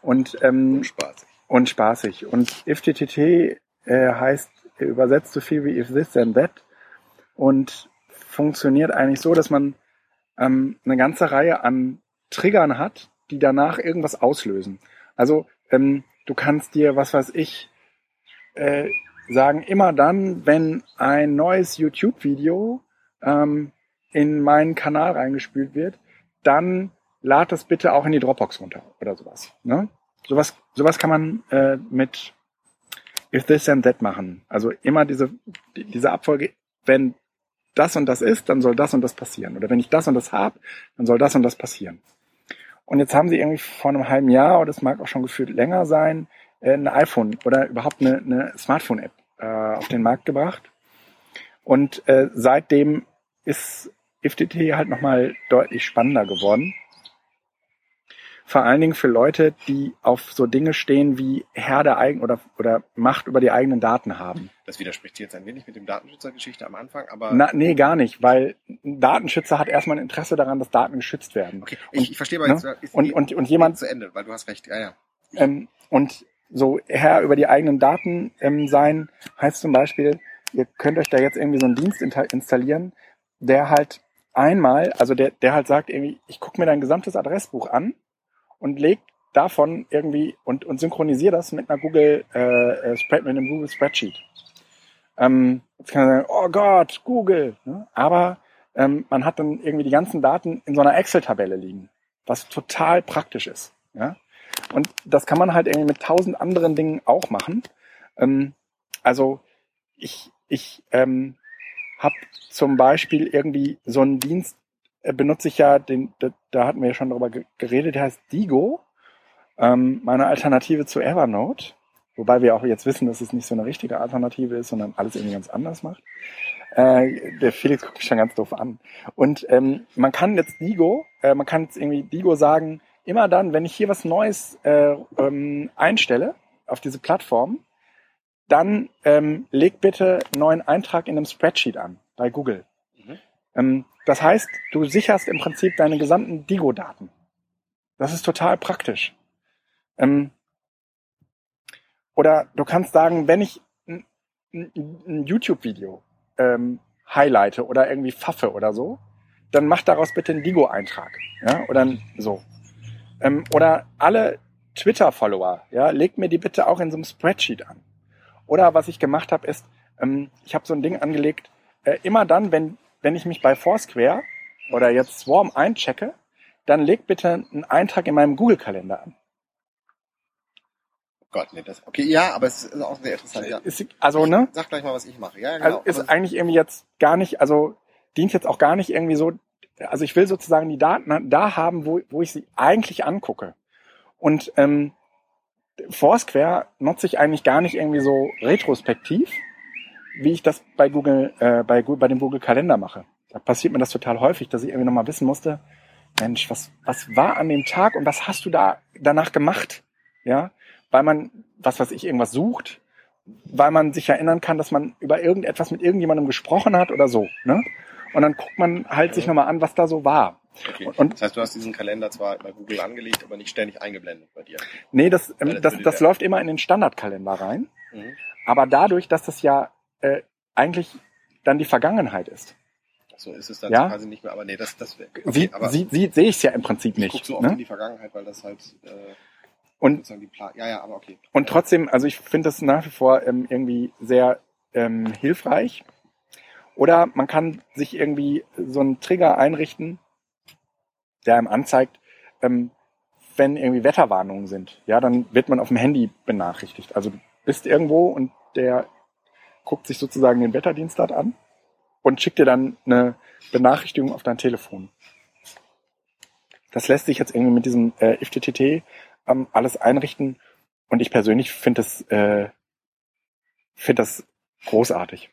A: Und ähm,
B: Spaßig.
A: und spaßig. Und IFTTT äh, heißt übersetzt so viel wie if this then that und funktioniert eigentlich so, dass man ähm, eine ganze Reihe an Triggern hat, die danach irgendwas auslösen. Also ähm, du kannst dir, was weiß ich, äh, sagen, immer dann, wenn ein neues YouTube-Video ähm, in meinen Kanal reingespült wird, dann lad das bitte auch in die Dropbox runter oder sowas. Ne? Sowas, sowas kann man äh, mit If This and That machen. Also immer diese, diese Abfolge, wenn das und das ist, dann soll das und das passieren. Oder wenn ich das und das habe, dann soll das und das passieren. Und jetzt haben sie irgendwie vor einem halben Jahr, oder es mag auch schon gefühlt länger sein, äh, ein iPhone oder überhaupt eine, eine Smartphone-App äh, auf den Markt gebracht. Und äh, seitdem ist FTT halt nochmal deutlich spannender geworden. Vor allen Dingen für Leute, die auf so Dinge stehen wie Herr der eigenen oder, oder Macht über die eigenen Daten haben.
B: Das widerspricht jetzt ein wenig mit dem Datenschützergeschichte am Anfang, aber.
A: Na, nee, gar nicht, weil ein Datenschützer hat erstmal ein Interesse daran, dass Daten geschützt werden.
B: Okay, ich, und, ich verstehe aber
A: ne? jetzt. und, und, und jemand.
B: Zu Ende, weil du hast recht, ja, ja.
A: Ähm, und so Herr über die eigenen Daten ähm, sein heißt zum Beispiel, ihr könnt euch da jetzt irgendwie so einen Dienst installieren, der halt einmal, also der, der halt sagt irgendwie, ich gucke mir dein gesamtes Adressbuch an und legt davon irgendwie und, und synchronisiere das mit einer Google äh, äh, Spread, mit einem Google Spreadsheet. Ähm, jetzt kann man sagen, oh Gott, Google. Ne? Aber ähm, man hat dann irgendwie die ganzen Daten in so einer Excel-Tabelle liegen, was total praktisch ist. Ja? Und das kann man halt irgendwie mit tausend anderen Dingen auch machen. Ähm, also ich, ich ähm, habe zum Beispiel irgendwie so einen Dienst, benutze ich ja, den, da, da hatten wir ja schon drüber geredet, der heißt Digo, ähm, meine Alternative zu Evernote. Wobei wir auch jetzt wissen, dass es nicht so eine richtige Alternative ist, sondern alles irgendwie ganz anders macht. Äh, der Felix guckt mich schon ganz doof an. Und ähm, man kann jetzt Digo, äh, man kann jetzt irgendwie Digo sagen, immer dann, wenn ich hier was Neues äh, ähm, einstelle auf diese Plattform, dann ähm, leg bitte einen neuen Eintrag in einem Spreadsheet an bei Google. Mhm. Ähm, das heißt, du sicherst im Prinzip deine gesamten Digo-Daten. Das ist total praktisch. Ähm, oder du kannst sagen, wenn ich ein, YouTube-Video ähm, highlighte oder irgendwie faffe oder so, dann mach daraus bitte einen Digo-Eintrag. Ja? Oder so. Ähm, oder alle Twitter-Follower, ja, legt mir die bitte auch in so einem Spreadsheet an. Oder was ich gemacht habe, ist, ähm, ich habe so ein Ding angelegt, äh, immer dann, wenn, wenn ich mich bei Foursquare oder jetzt Swarm einchecke, dann leg bitte einen Eintrag in meinem Google-Kalender an.
B: Oh Gott, nee, das, okay, ja, aber es ist auch sehr interessant, ja.
A: Ist, also, ne?
B: Sag gleich mal, was ich mache, ja,
A: genau. Also ist eigentlich irgendwie jetzt gar nicht, also dient jetzt auch gar nicht irgendwie so, also ich will sozusagen die Daten da haben, wo, wo ich sie eigentlich angucke. Und ähm, Foursquare nutze ich eigentlich gar nicht irgendwie so retrospektiv, wie ich das bei Google, äh, bei, bei dem Google Kalender mache. Da passiert mir das total häufig, dass ich irgendwie nochmal wissen musste, Mensch, was, was war an dem Tag und was hast du da danach gemacht? Ja, weil man, was weiß ich, irgendwas sucht, weil man sich erinnern kann, dass man über irgendetwas mit irgendjemandem gesprochen hat oder so. Ne? Und dann guckt man halt sich nochmal an, was da so war.
B: Okay. Und, das heißt, du hast diesen Kalender zwar bei Google angelegt, aber nicht ständig eingeblendet bei dir.
A: Nee, das, ähm, das, das läuft immer in den Standardkalender rein. Mhm. Aber dadurch, dass das ja äh, eigentlich dann die Vergangenheit ist.
B: So ist es dann
A: ja?
B: quasi nicht mehr, aber nee, das, das
A: okay, sie, sie, sehe ich es ja im Prinzip nicht. Ich
B: guck so oft ne? in die Vergangenheit, weil das halt äh,
A: und
B: die Pla ja, ja, aber okay.
A: Und trotzdem, also ich finde das nach wie vor ähm, irgendwie sehr ähm, hilfreich. Oder man kann sich irgendwie so einen Trigger einrichten, der einem anzeigt, ähm, wenn irgendwie Wetterwarnungen sind. Ja, dann wird man auf dem Handy benachrichtigt. Also du bist irgendwo und der guckt sich sozusagen den Wetterdienst dort an und schickt dir dann eine Benachrichtigung auf dein Telefon. Das lässt sich jetzt irgendwie mit diesem äh, FTTT ähm, alles einrichten und ich persönlich finde das, äh, finde das großartig.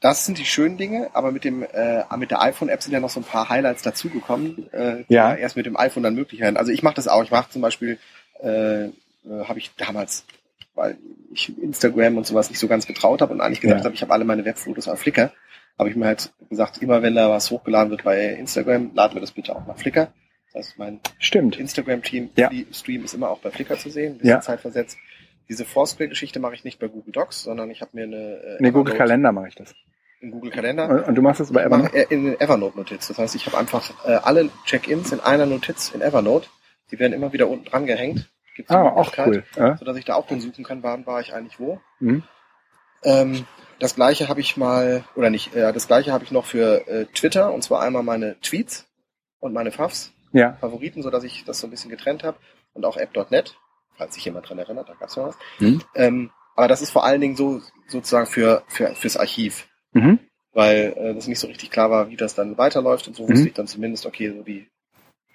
B: Das sind die schönen Dinge, aber mit dem äh, mit der iPhone-App sind ja noch so ein paar Highlights dazugekommen, äh,
A: ja.
B: erst mit dem iPhone dann möglich werden. Also ich mache das auch. Ich mache zum Beispiel, äh, äh, habe ich damals, weil ich Instagram und sowas nicht so ganz getraut habe und eigentlich gedacht ja. habe, ich habe alle meine Webfotos auf Flickr, habe ich mir halt gesagt, immer wenn da was hochgeladen wird bei Instagram, laden wir das bitte auch nach Flickr. Das heißt, mein Instagram-Team
A: ja.
B: Stream ist immer auch bei Flickr zu sehen, ein bisschen ja. zeitversetzt. Diese Foursquare-Geschichte mache ich nicht bei Google Docs, sondern ich habe mir eine.
A: Äh, nee, Google Kalender mache ich das.
B: im Google Kalender.
A: Und, und du machst das bei Evernote?
B: mache in Evernote-Notiz. Das heißt, ich habe einfach äh, alle Check-ins in einer Notiz in Evernote. Die werden immer wieder unten dran gehängt. Gibt's die
A: Ah, auch cool. Ja?
B: Sodass ich da auch drin suchen kann, wann war ich eigentlich wo.
A: Mhm.
B: Ähm, das gleiche habe ich mal, oder nicht, äh, das gleiche habe ich noch für äh, Twitter, und zwar einmal meine Tweets und meine Favs,
A: ja.
B: Favoriten, sodass ich das so ein bisschen getrennt habe. Und auch app.net, falls sich jemand dran erinnert, da gab's ja was.
A: Mhm.
B: Ähm, aber das ist vor allen Dingen so sozusagen für, für fürs Archiv,
A: Mhm.
B: weil äh, das nicht so richtig klar war, wie das dann weiterläuft. Und so wusste
A: Mhm.
B: ich dann zumindest, okay, so wie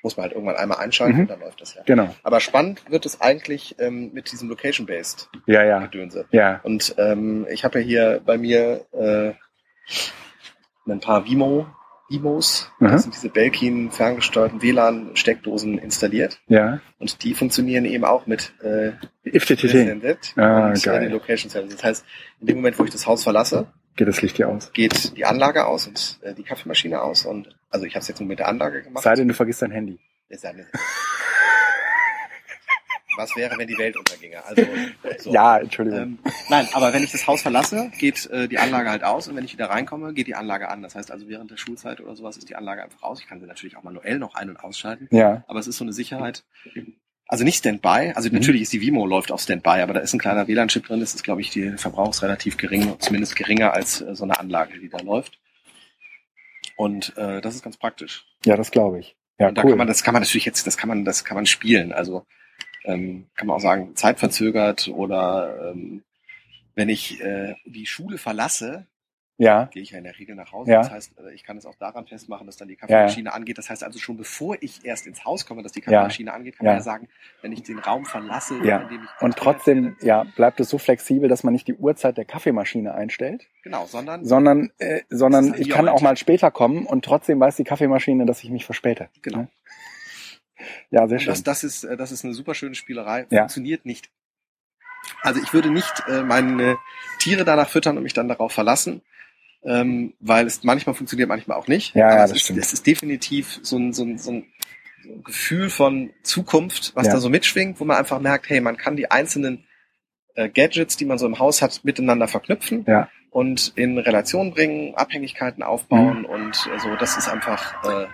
B: muss man halt irgendwann einmal einschalten
A: Mhm.
B: und dann läuft das ja.
A: Genau.
B: Aber spannend wird es eigentlich ähm, mit diesem Location-Based
A: Ja, ja.
B: Gedönse.
A: Ja.
B: Und ähm, ich habe ja hier bei mir äh, ein paar Vimo, Vimos,
A: Mhm.
B: das sind diese Belkin ferngesteuerten WLAN-Steckdosen installiert.
A: Ja.
B: Und die funktionieren eben auch mit äh,
A: IFTTT.
B: SNZ
A: Ah,
B: und äh,
A: geil.
B: den Location Service. Das heißt, in dem Moment, wo ich das Haus verlasse,
A: Geht das Licht hier aus?
B: geht die Anlage aus und äh, die Kaffeemaschine aus. Und also ich habe es jetzt nur mit der Anlage gemacht.
A: Sei denn, du vergisst dein Handy.
B: Was wäre, wenn die Welt unterginge? Also, so.
A: Ja, Entschuldigung.
B: Ähm, nein, aber wenn ich das Haus verlasse, geht äh, die Anlage halt aus und wenn ich wieder reinkomme, geht die Anlage an. Das heißt also während der Schulzeit oder sowas ist die Anlage einfach aus. Ich kann sie natürlich auch manuell noch ein- und ausschalten,
A: ja.
B: aber es ist so eine Sicherheit. Also nicht Standby, also
A: Mhm.
B: natürlich ist die Vimo läuft auf Standby, aber da ist ein kleiner WLAN-Chip drin, das ist glaube ich die Verbrauch ist relativ gering, zumindest geringer als äh, so eine Anlage, die da läuft. Und äh, das ist ganz praktisch.
A: Ja, das glaube ich. Ja,
B: Und da
A: cool.
B: kann man, das kann man natürlich jetzt, das kann man, das kann man spielen. Also ähm, kann man auch sagen, zeitverzögert oder ähm, wenn ich äh, die Schule verlasse,
A: ja.
B: gehe ich ja in der Regel nach Hause.
A: Ja.
B: Das heißt, äh, ich kann es auch daran festmachen, dass dann die Kaffeemaschine angeht. Das heißt also schon bevor ich erst ins Haus komme, dass die Kaffeemaschine angeht, kann
A: Ja.
B: man ja sagen, wenn ich den Raum verlasse,
A: Ja.
B: in dem ich
A: Und trotzdem, ja, bleibt es so flexibel, dass man nicht die Uhrzeit der Kaffeemaschine einstellt,
B: genau, sondern
A: sondern, äh, sondern
B: ist
A: ich kann auch mal später kommen und trotzdem weiß die Kaffeemaschine, dass ich mich verspäte.
B: genau.
A: Ne? Ja, sehr schön.
B: das, das ist, äh, das ist eine super schöne Spielerei.
A: Ja.
B: Funktioniert nicht. Also ich würde nicht äh, meine Tiere danach füttern und mich dann darauf verlassen, ähm, weil es manchmal funktioniert, manchmal auch nicht.
A: Ja, ja,
B: es
A: das
B: ist,
A: stimmt.
B: Es ist definitiv so ein, so ein, so ein Gefühl von Zukunft, was
A: Ja.
B: da so mitschwingt, wo man einfach merkt, hey, man kann die einzelnen äh, Gadgets, die man so im Haus hat, miteinander verknüpfen
A: Ja.
B: und in Relation bringen, Abhängigkeiten aufbauen
A: Mhm.
B: und äh, so. Das ist einfach äh,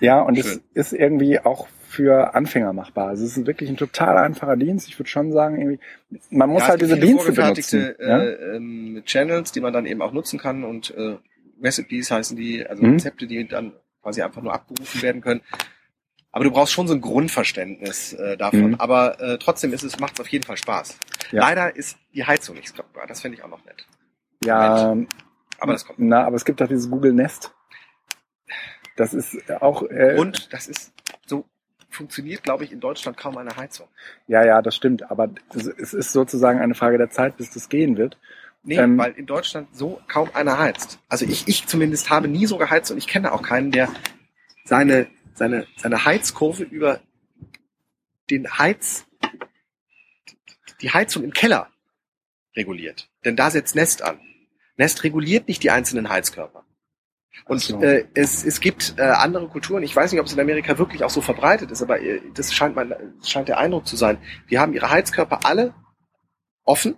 A: Ja, und es
B: Schön.
A: ist irgendwie auch für Anfänger machbar. Also es ist wirklich ein total einfacher Dienst. Ich würde schon sagen, irgendwie, man muss
B: Ja,
A: halt
B: es
A: diese Dienste benutzen.
B: äh, ähm, Channels, die man dann eben auch nutzen kann und äh, Recipes heißen die, also
A: Mhm.
B: Rezepte, die dann quasi einfach nur abgerufen werden können. Aber du brauchst schon so ein Grundverständnis äh, davon.
A: Mhm.
B: Aber äh, trotzdem ist es, macht es auf jeden Fall Spaß.
A: Ja.
B: Leider ist die Heizung nicht skalierbar. Das finde ich auch noch nett.
A: ja,
B: Aber das kommt.
A: na, aber es gibt doch dieses Google Nest. Das ist auch, äh,
B: Und das ist funktioniert, glaube ich, in Deutschland kaum eine Heizung.
A: ja, ja, das stimmt. Aber es ist sozusagen eine Frage der Zeit, bis das gehen wird.
B: Nee,
A: Ähm,
B: weil in Deutschland so kaum einer heizt. Also ich, ich zumindest habe nie so geheizt und ich kenne auch keinen, der seine, seine, seine Heizkurve über den Heiz, die Heizung im Keller reguliert. Denn da setzt Nest an. Nest reguliert nicht die einzelnen Heizkörper. Und
A: so.
B: äh, es, es gibt äh, andere Kulturen, ich weiß nicht, ob es in Amerika wirklich auch so verbreitet ist, aber äh, das scheint, mein, scheint der Eindruck zu sein. Die haben ihre Heizkörper alle offen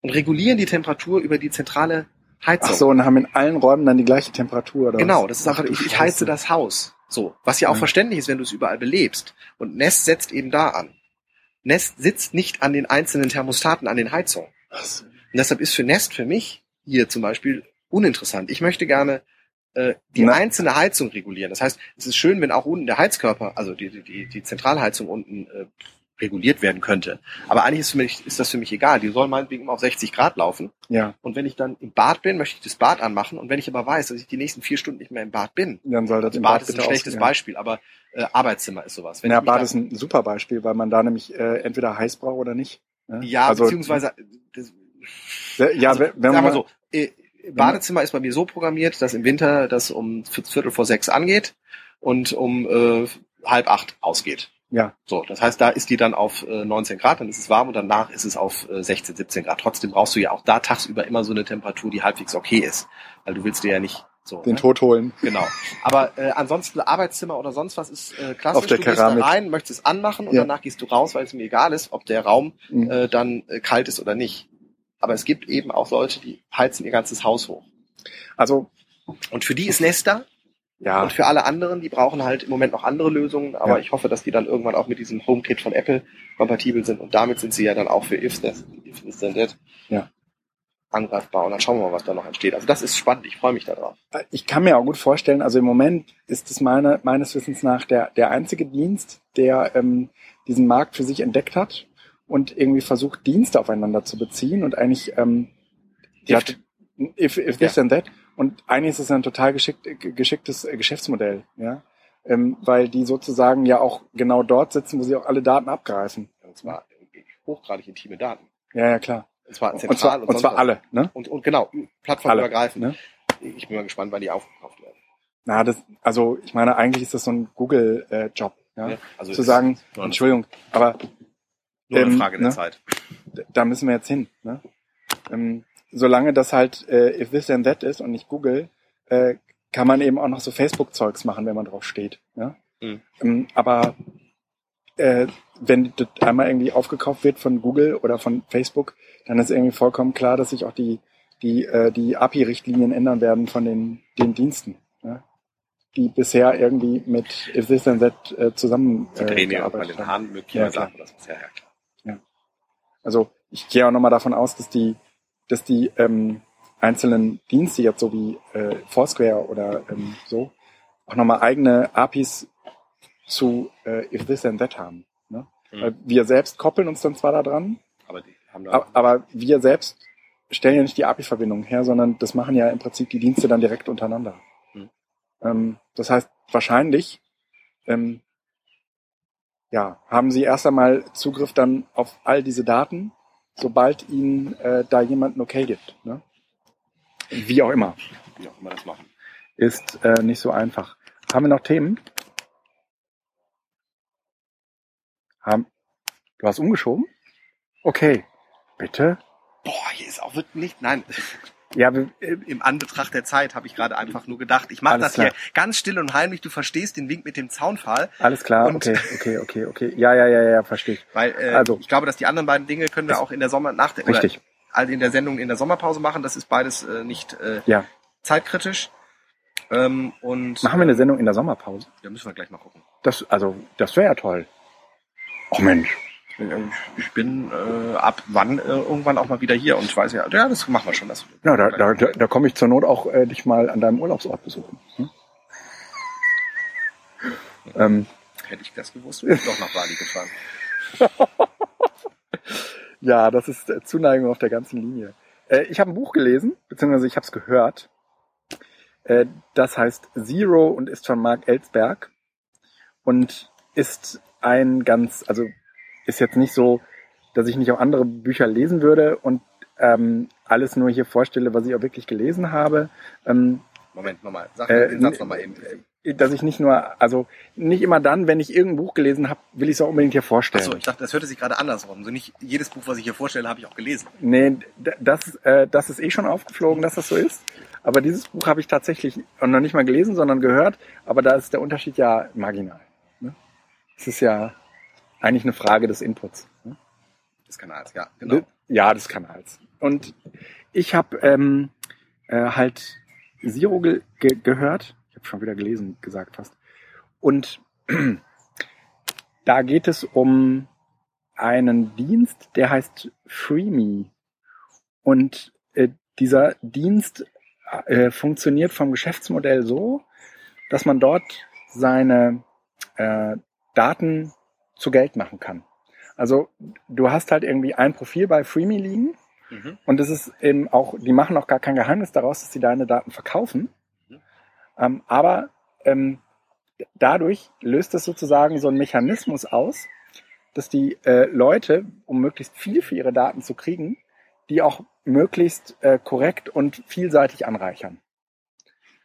B: und regulieren die Temperatur über die zentrale Heizung.
A: Ach so, und haben in allen Räumen dann die gleiche Temperatur, oder
B: Genau, das ist einfach, ich, ich heize das Haus. So. Was ja auch
A: Ja.
B: verständlich ist, wenn du es überall belebst. Und Nest setzt eben da an. Nest sitzt nicht an den einzelnen Thermostaten, an den Heizungen.
A: So.
B: Und deshalb ist für Nest für mich hier zum Beispiel uninteressant. Ich möchte gerne äh, die
A: Na.
B: einzelne Heizung regulieren. Das heißt, es ist schön, wenn auch unten der Heizkörper, also die, die- die, Zentralheizung unten äh, reguliert werden könnte. Aber eigentlich ist, für mich, ist das für mich egal. Die soll meinetwegen immer auf 60 Grad laufen.
A: Ja,
B: Und wenn ich dann im Bad bin, möchte ich das Bad anmachen. Und wenn ich aber weiß, dass ich die nächsten vier Stunden nicht mehr im Bad bin,
A: dann soll das im
B: Bad ist ein schlechtes
A: ausgehen.
B: Beispiel, aber äh, Arbeitszimmer ist sowas. Wenn
A: ja, Bad ist ein super Beispiel, weil man da nämlich äh, entweder heiß braucht oder nicht. ne?
B: ja,
A: also,
B: beziehungsweise das,
A: ja,
B: also,
A: wenn wenn man
B: mal so, äh, Badezimmer ist bei mir so programmiert, dass im Winter das um Viertel vor sechs angeht und um äh, halb acht ausgeht.
A: Ja.
B: So, das heißt, da ist die dann auf äh, 19 Grad, dann ist es warm und danach ist es auf äh, 16, 17 Grad. Trotzdem brauchst du ja auch da tagsüber immer so eine Temperatur, die halbwegs okay ist, weil du willst dir ja nicht so.
A: den
B: ne?
A: Tod holen.
B: Genau. Aber äh, ansonsten Arbeitszimmer oder sonst was ist äh, klassisch.
A: Auf der
B: du gehst
A: Keramik.
B: da rein, möchtest es anmachen und
A: Ja.
B: danach gehst du raus, weil es mir egal ist, ob der Raum
A: Mhm.
B: äh, dann äh, kalt ist oder nicht. Aber es gibt eben auch Leute, die heizen ihr ganzes Haus hoch.
A: Also,
B: Und für die ist Nesta
A: ja,
B: und für alle anderen, die brauchen halt im Moment noch andere Lösungen, aber
A: Ja.
B: ich hoffe, dass die dann irgendwann auch mit diesem HomeKit von Apple kompatibel sind und damit sind sie ja dann auch für If That
A: Ja.
B: angreifbar und dann schauen wir mal, was da noch entsteht. Also das ist spannend, ich freue mich darauf.
A: ich kann mir auch gut vorstellen, also im Moment ist es meine, meines Wissens nach der, der einzige Dienst, der ähm, diesen Markt für sich entdeckt hat und irgendwie versucht, Dienste aufeinander zu beziehen und eigentlich ähm, ja,
B: If.
A: if, if this and that. Und eigentlich ist es ein total geschickt, ge- geschicktes äh, Geschäftsmodell, ja. Ähm, weil die sozusagen ja auch genau dort sitzen, wo sie auch alle Daten abgreifen.
B: Und zwar hochgradig intime Daten.
A: Ja, ja, klar.
B: Und zwar
A: Und
B: zentral
A: zwar, und zwar alle, ne?
B: Und, und genau, plattformübergreifend.
A: Ne?
B: Ich bin mal gespannt, wann die aufgekauft werden.
A: Na, das, also ich meine, eigentlich ist das so ein Google-Job, ja?
B: Ja, also
A: zu sagen, Entschuldigung, aber
B: Nur eine
A: ähm,
B: Frage der
A: ne?
B: Zeit.
A: da müssen wir jetzt hin. Ne? Ähm, solange das halt äh, if this and that ist und nicht Google, äh, kann man eben auch noch so Facebook-Zeugs machen, wenn man drauf steht. Ja?
B: Mhm.
A: Ähm, aber äh, wenn das einmal irgendwie aufgekauft wird von Google oder von Facebook, dann ist irgendwie vollkommen klar, dass sich auch die die äh, die API-Richtlinien ändern werden von den den Diensten, ja? die bisher irgendwie mit if this and that äh, zusammen
B: Die
A: äh,
B: drehen ja bei
A: gearbeitet
B: den. Haaren möglicherweise
A: Ja,
B: ab. Das ja, ja klar.
A: Also ich gehe auch nochmal davon aus, dass die, dass die ähm, einzelnen Dienste jetzt so wie äh, Foursquare oder ähm, so auch nochmal eigene APIs zu äh, If This and That haben. Ne?
B: Mhm.
A: Weil wir selbst koppeln uns dann zwar da dran,
B: Aber da
A: aber wir selbst stellen ja nicht die API-Verbindung her, sondern das machen ja im Prinzip die Dienste dann direkt untereinander.
B: Mhm.
A: Ähm, das heißt, wahrscheinlich ähm, ja, haben sie erst einmal Zugriff dann auf all diese Daten, sobald ihnen äh, da jemand ein Okay gibt. Ne? Wie auch immer.
B: wie auch immer das machen.
A: Ist äh, nicht so einfach. Haben wir noch Themen? Haben, du hast umgeschoben? Okay. Bitte?
B: Boah, hier ist auch wirklich nicht. Nein,
A: Ja, äh,
B: im Anbetracht der Zeit habe ich gerade einfach nur gedacht, ich mache das hier
A: klar.
B: ganz still und heimlich. Du verstehst den Wink mit dem Zaunpfahl,
A: alles klar. Okay, okay, okay, okay. Ja, ja, ja, ja, verstehe ich.
B: weil äh,
A: Also.
B: ich glaube, dass die anderen beiden Dinge können wir auch in der Sommer nach der
A: Richtig.
B: Oder, also in der Sendung in der Sommerpause machen. Das ist beides äh, nicht äh,
A: Ja.
B: zeitkritisch. Ähm, und
A: Machen wir eine Sendung in der Sommerpause?
B: Da müssen wir gleich mal gucken.
A: Das, also, das wäre ja toll. Oh Mensch.
B: Ich bin äh, ab wann äh, irgendwann auch mal wieder hier und ich weiß ja, ja, das machen wir schon. Das
A: Ja, da, da, da, da komme ich zur Not auch äh, dich mal an deinem Urlaubsort besuchen. Hm? ähm,
B: hätte ich das gewusst, wäre ich doch nach Bali gefahren.
A: ja, das ist äh, Zuneigung auf der ganzen Linie. Äh, ich habe ein Buch gelesen, beziehungsweise ich habe es gehört. Äh, das heißt Zero und ist von Mark Ellsberg und ist ein ganz, also ist jetzt nicht so, dass ich nicht auch andere Bücher lesen würde und ähm, alles nur hier vorstelle, was ich auch wirklich gelesen habe. Ähm,
B: Moment, nochmal. Sag
A: Äh,
B: den Satz nochmal eben.
A: dass ich nicht nur, also nicht immer dann, wenn ich irgendein Buch gelesen habe, will ich es auch unbedingt hier vorstellen.
B: Achso, ich dachte, das hörte sich gerade andersrum. So nicht jedes Buch, was ich hier vorstelle, habe ich auch gelesen.
A: Nee, das, äh, das ist eh schon aufgeflogen, dass das so ist. Aber dieses Buch habe ich tatsächlich noch nicht mal gelesen, sondern gehört. Aber da ist der Unterschied ja marginal. Ne? Es ist ja eigentlich eine Frage des Inputs. Ne?
B: Des Kanals, ja, genau.
A: Ja, des Kanals. Und ich habe ähm, äh, halt Zero ge ge gehört. Ich habe schon wieder gelesen, gesagt fast. Und da geht es um einen Dienst, der heißt FreeMe. Und äh, dieser Dienst äh, funktioniert vom Geschäftsmodell so, dass man dort seine äh, Daten zu Geld machen kann. Also du hast halt irgendwie ein Profil bei FreeMe liegen
B: Mhm.
A: und es ist eben auch, die machen auch gar kein Geheimnis daraus, dass sie deine Daten verkaufen.
B: Mhm.
A: Ähm, aber ähm, dadurch löst es sozusagen so einen Mechanismus aus, dass die äh, Leute, um möglichst viel für ihre Daten zu kriegen, die auch möglichst äh, korrekt und vielseitig anreichern.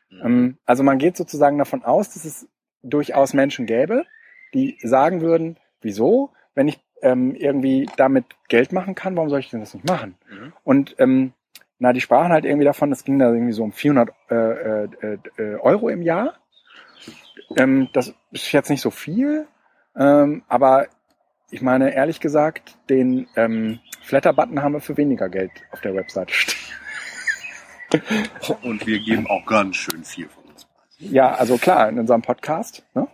B: Mhm.
A: Ähm, also man geht sozusagen davon aus, dass es durchaus Menschen gäbe, die sagen würden, wieso, wenn ich ähm, irgendwie damit Geld machen kann, warum soll ich denn das nicht machen?
B: Mhm.
A: Und ähm, na, die sprachen halt irgendwie davon, das ging da irgendwie so um 400 äh, äh, äh, Euro im Jahr. Ähm, das ist jetzt nicht so viel, ähm, aber ich meine, ehrlich gesagt, den ähm, Flatter-Button haben wir für weniger Geld auf der Webseite stehen.
B: Und wir geben auch ganz schön viel von uns.
A: Ja, also klar, in unserem Podcast. Ne?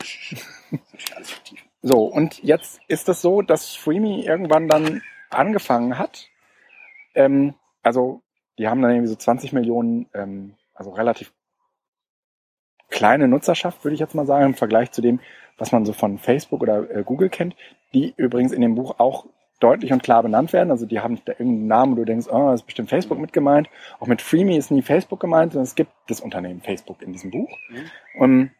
A: So, und jetzt ist es so, dass Freemy irgendwann dann angefangen hat. Ähm, also, die haben dann irgendwie so 20 Millionen, ähm, also relativ kleine Nutzerschaft, würde ich jetzt mal sagen, im Vergleich zu dem, was man so von Facebook oder äh, Google kennt, die übrigens in dem Buch auch deutlich und klar benannt werden. Also die haben da irgendeinen Namen, wo du denkst, oh, das ist bestimmt Facebook mit gemeint. Auch mit Freemy ist nie Facebook gemeint, sondern es gibt das Unternehmen Facebook in diesem Buch.
B: Mhm.
A: Und,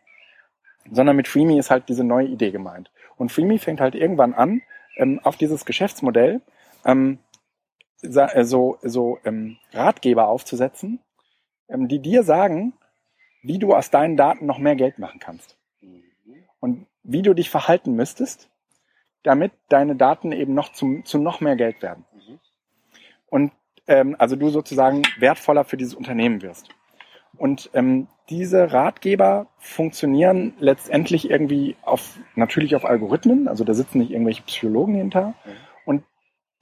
A: sondern mit Freemy ist halt diese neue Idee gemeint. Und Freemy fängt halt irgendwann an, ähm, auf dieses Geschäftsmodell ähm, äh, so, so ähm, Ratgeber aufzusetzen, ähm, die dir sagen, wie du aus deinen Daten noch mehr Geld machen kannst und wie du dich verhalten müsstest, damit deine Daten eben noch zum, zu noch mehr Geld werden. Und ähm, also du sozusagen wertvoller für dieses Unternehmen wirst. Und ähm, diese Ratgeber funktionieren letztendlich irgendwie auf natürlich auf Algorithmen, also da sitzen nicht irgendwelche Psychologen hinter
B: Mhm.
A: und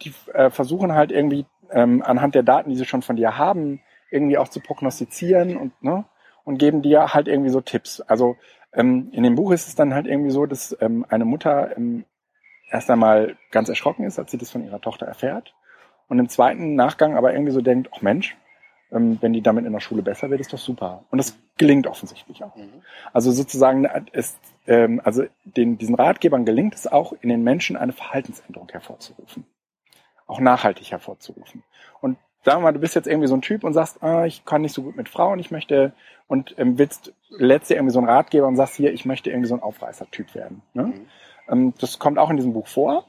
A: die äh, versuchen halt irgendwie ähm, anhand der Daten, die sie schon von dir haben, irgendwie auch zu prognostizieren und ne und geben dir halt irgendwie so Tipps. Also ähm, in dem Buch ist es dann halt irgendwie so, dass ähm, eine Mutter ähm, erst einmal ganz erschrocken ist, als sie das von ihrer Tochter erfährt. Und im zweiten Nachgang aber irgendwie so denkt, ach Mensch, wenn die damit in der Schule besser wird, ist doch super. Und das gelingt offensichtlich auch.
B: Mhm.
A: Also sozusagen ist, ähm, also den, diesen Ratgebern gelingt es auch, in den Menschen eine Verhaltensänderung hervorzurufen. Auch nachhaltig hervorzurufen. Und sagen wir mal, du bist jetzt irgendwie so ein Typ und sagst, ah, ich kann nicht so gut mit Frauen, ich möchte und ähm, willst lädst dir irgendwie so einen Ratgeber und sagst hier, ich möchte irgendwie so ein Aufreißer-Typ werden. Ne?
B: Mhm.
A: Ähm, das kommt auch in diesem Buch vor.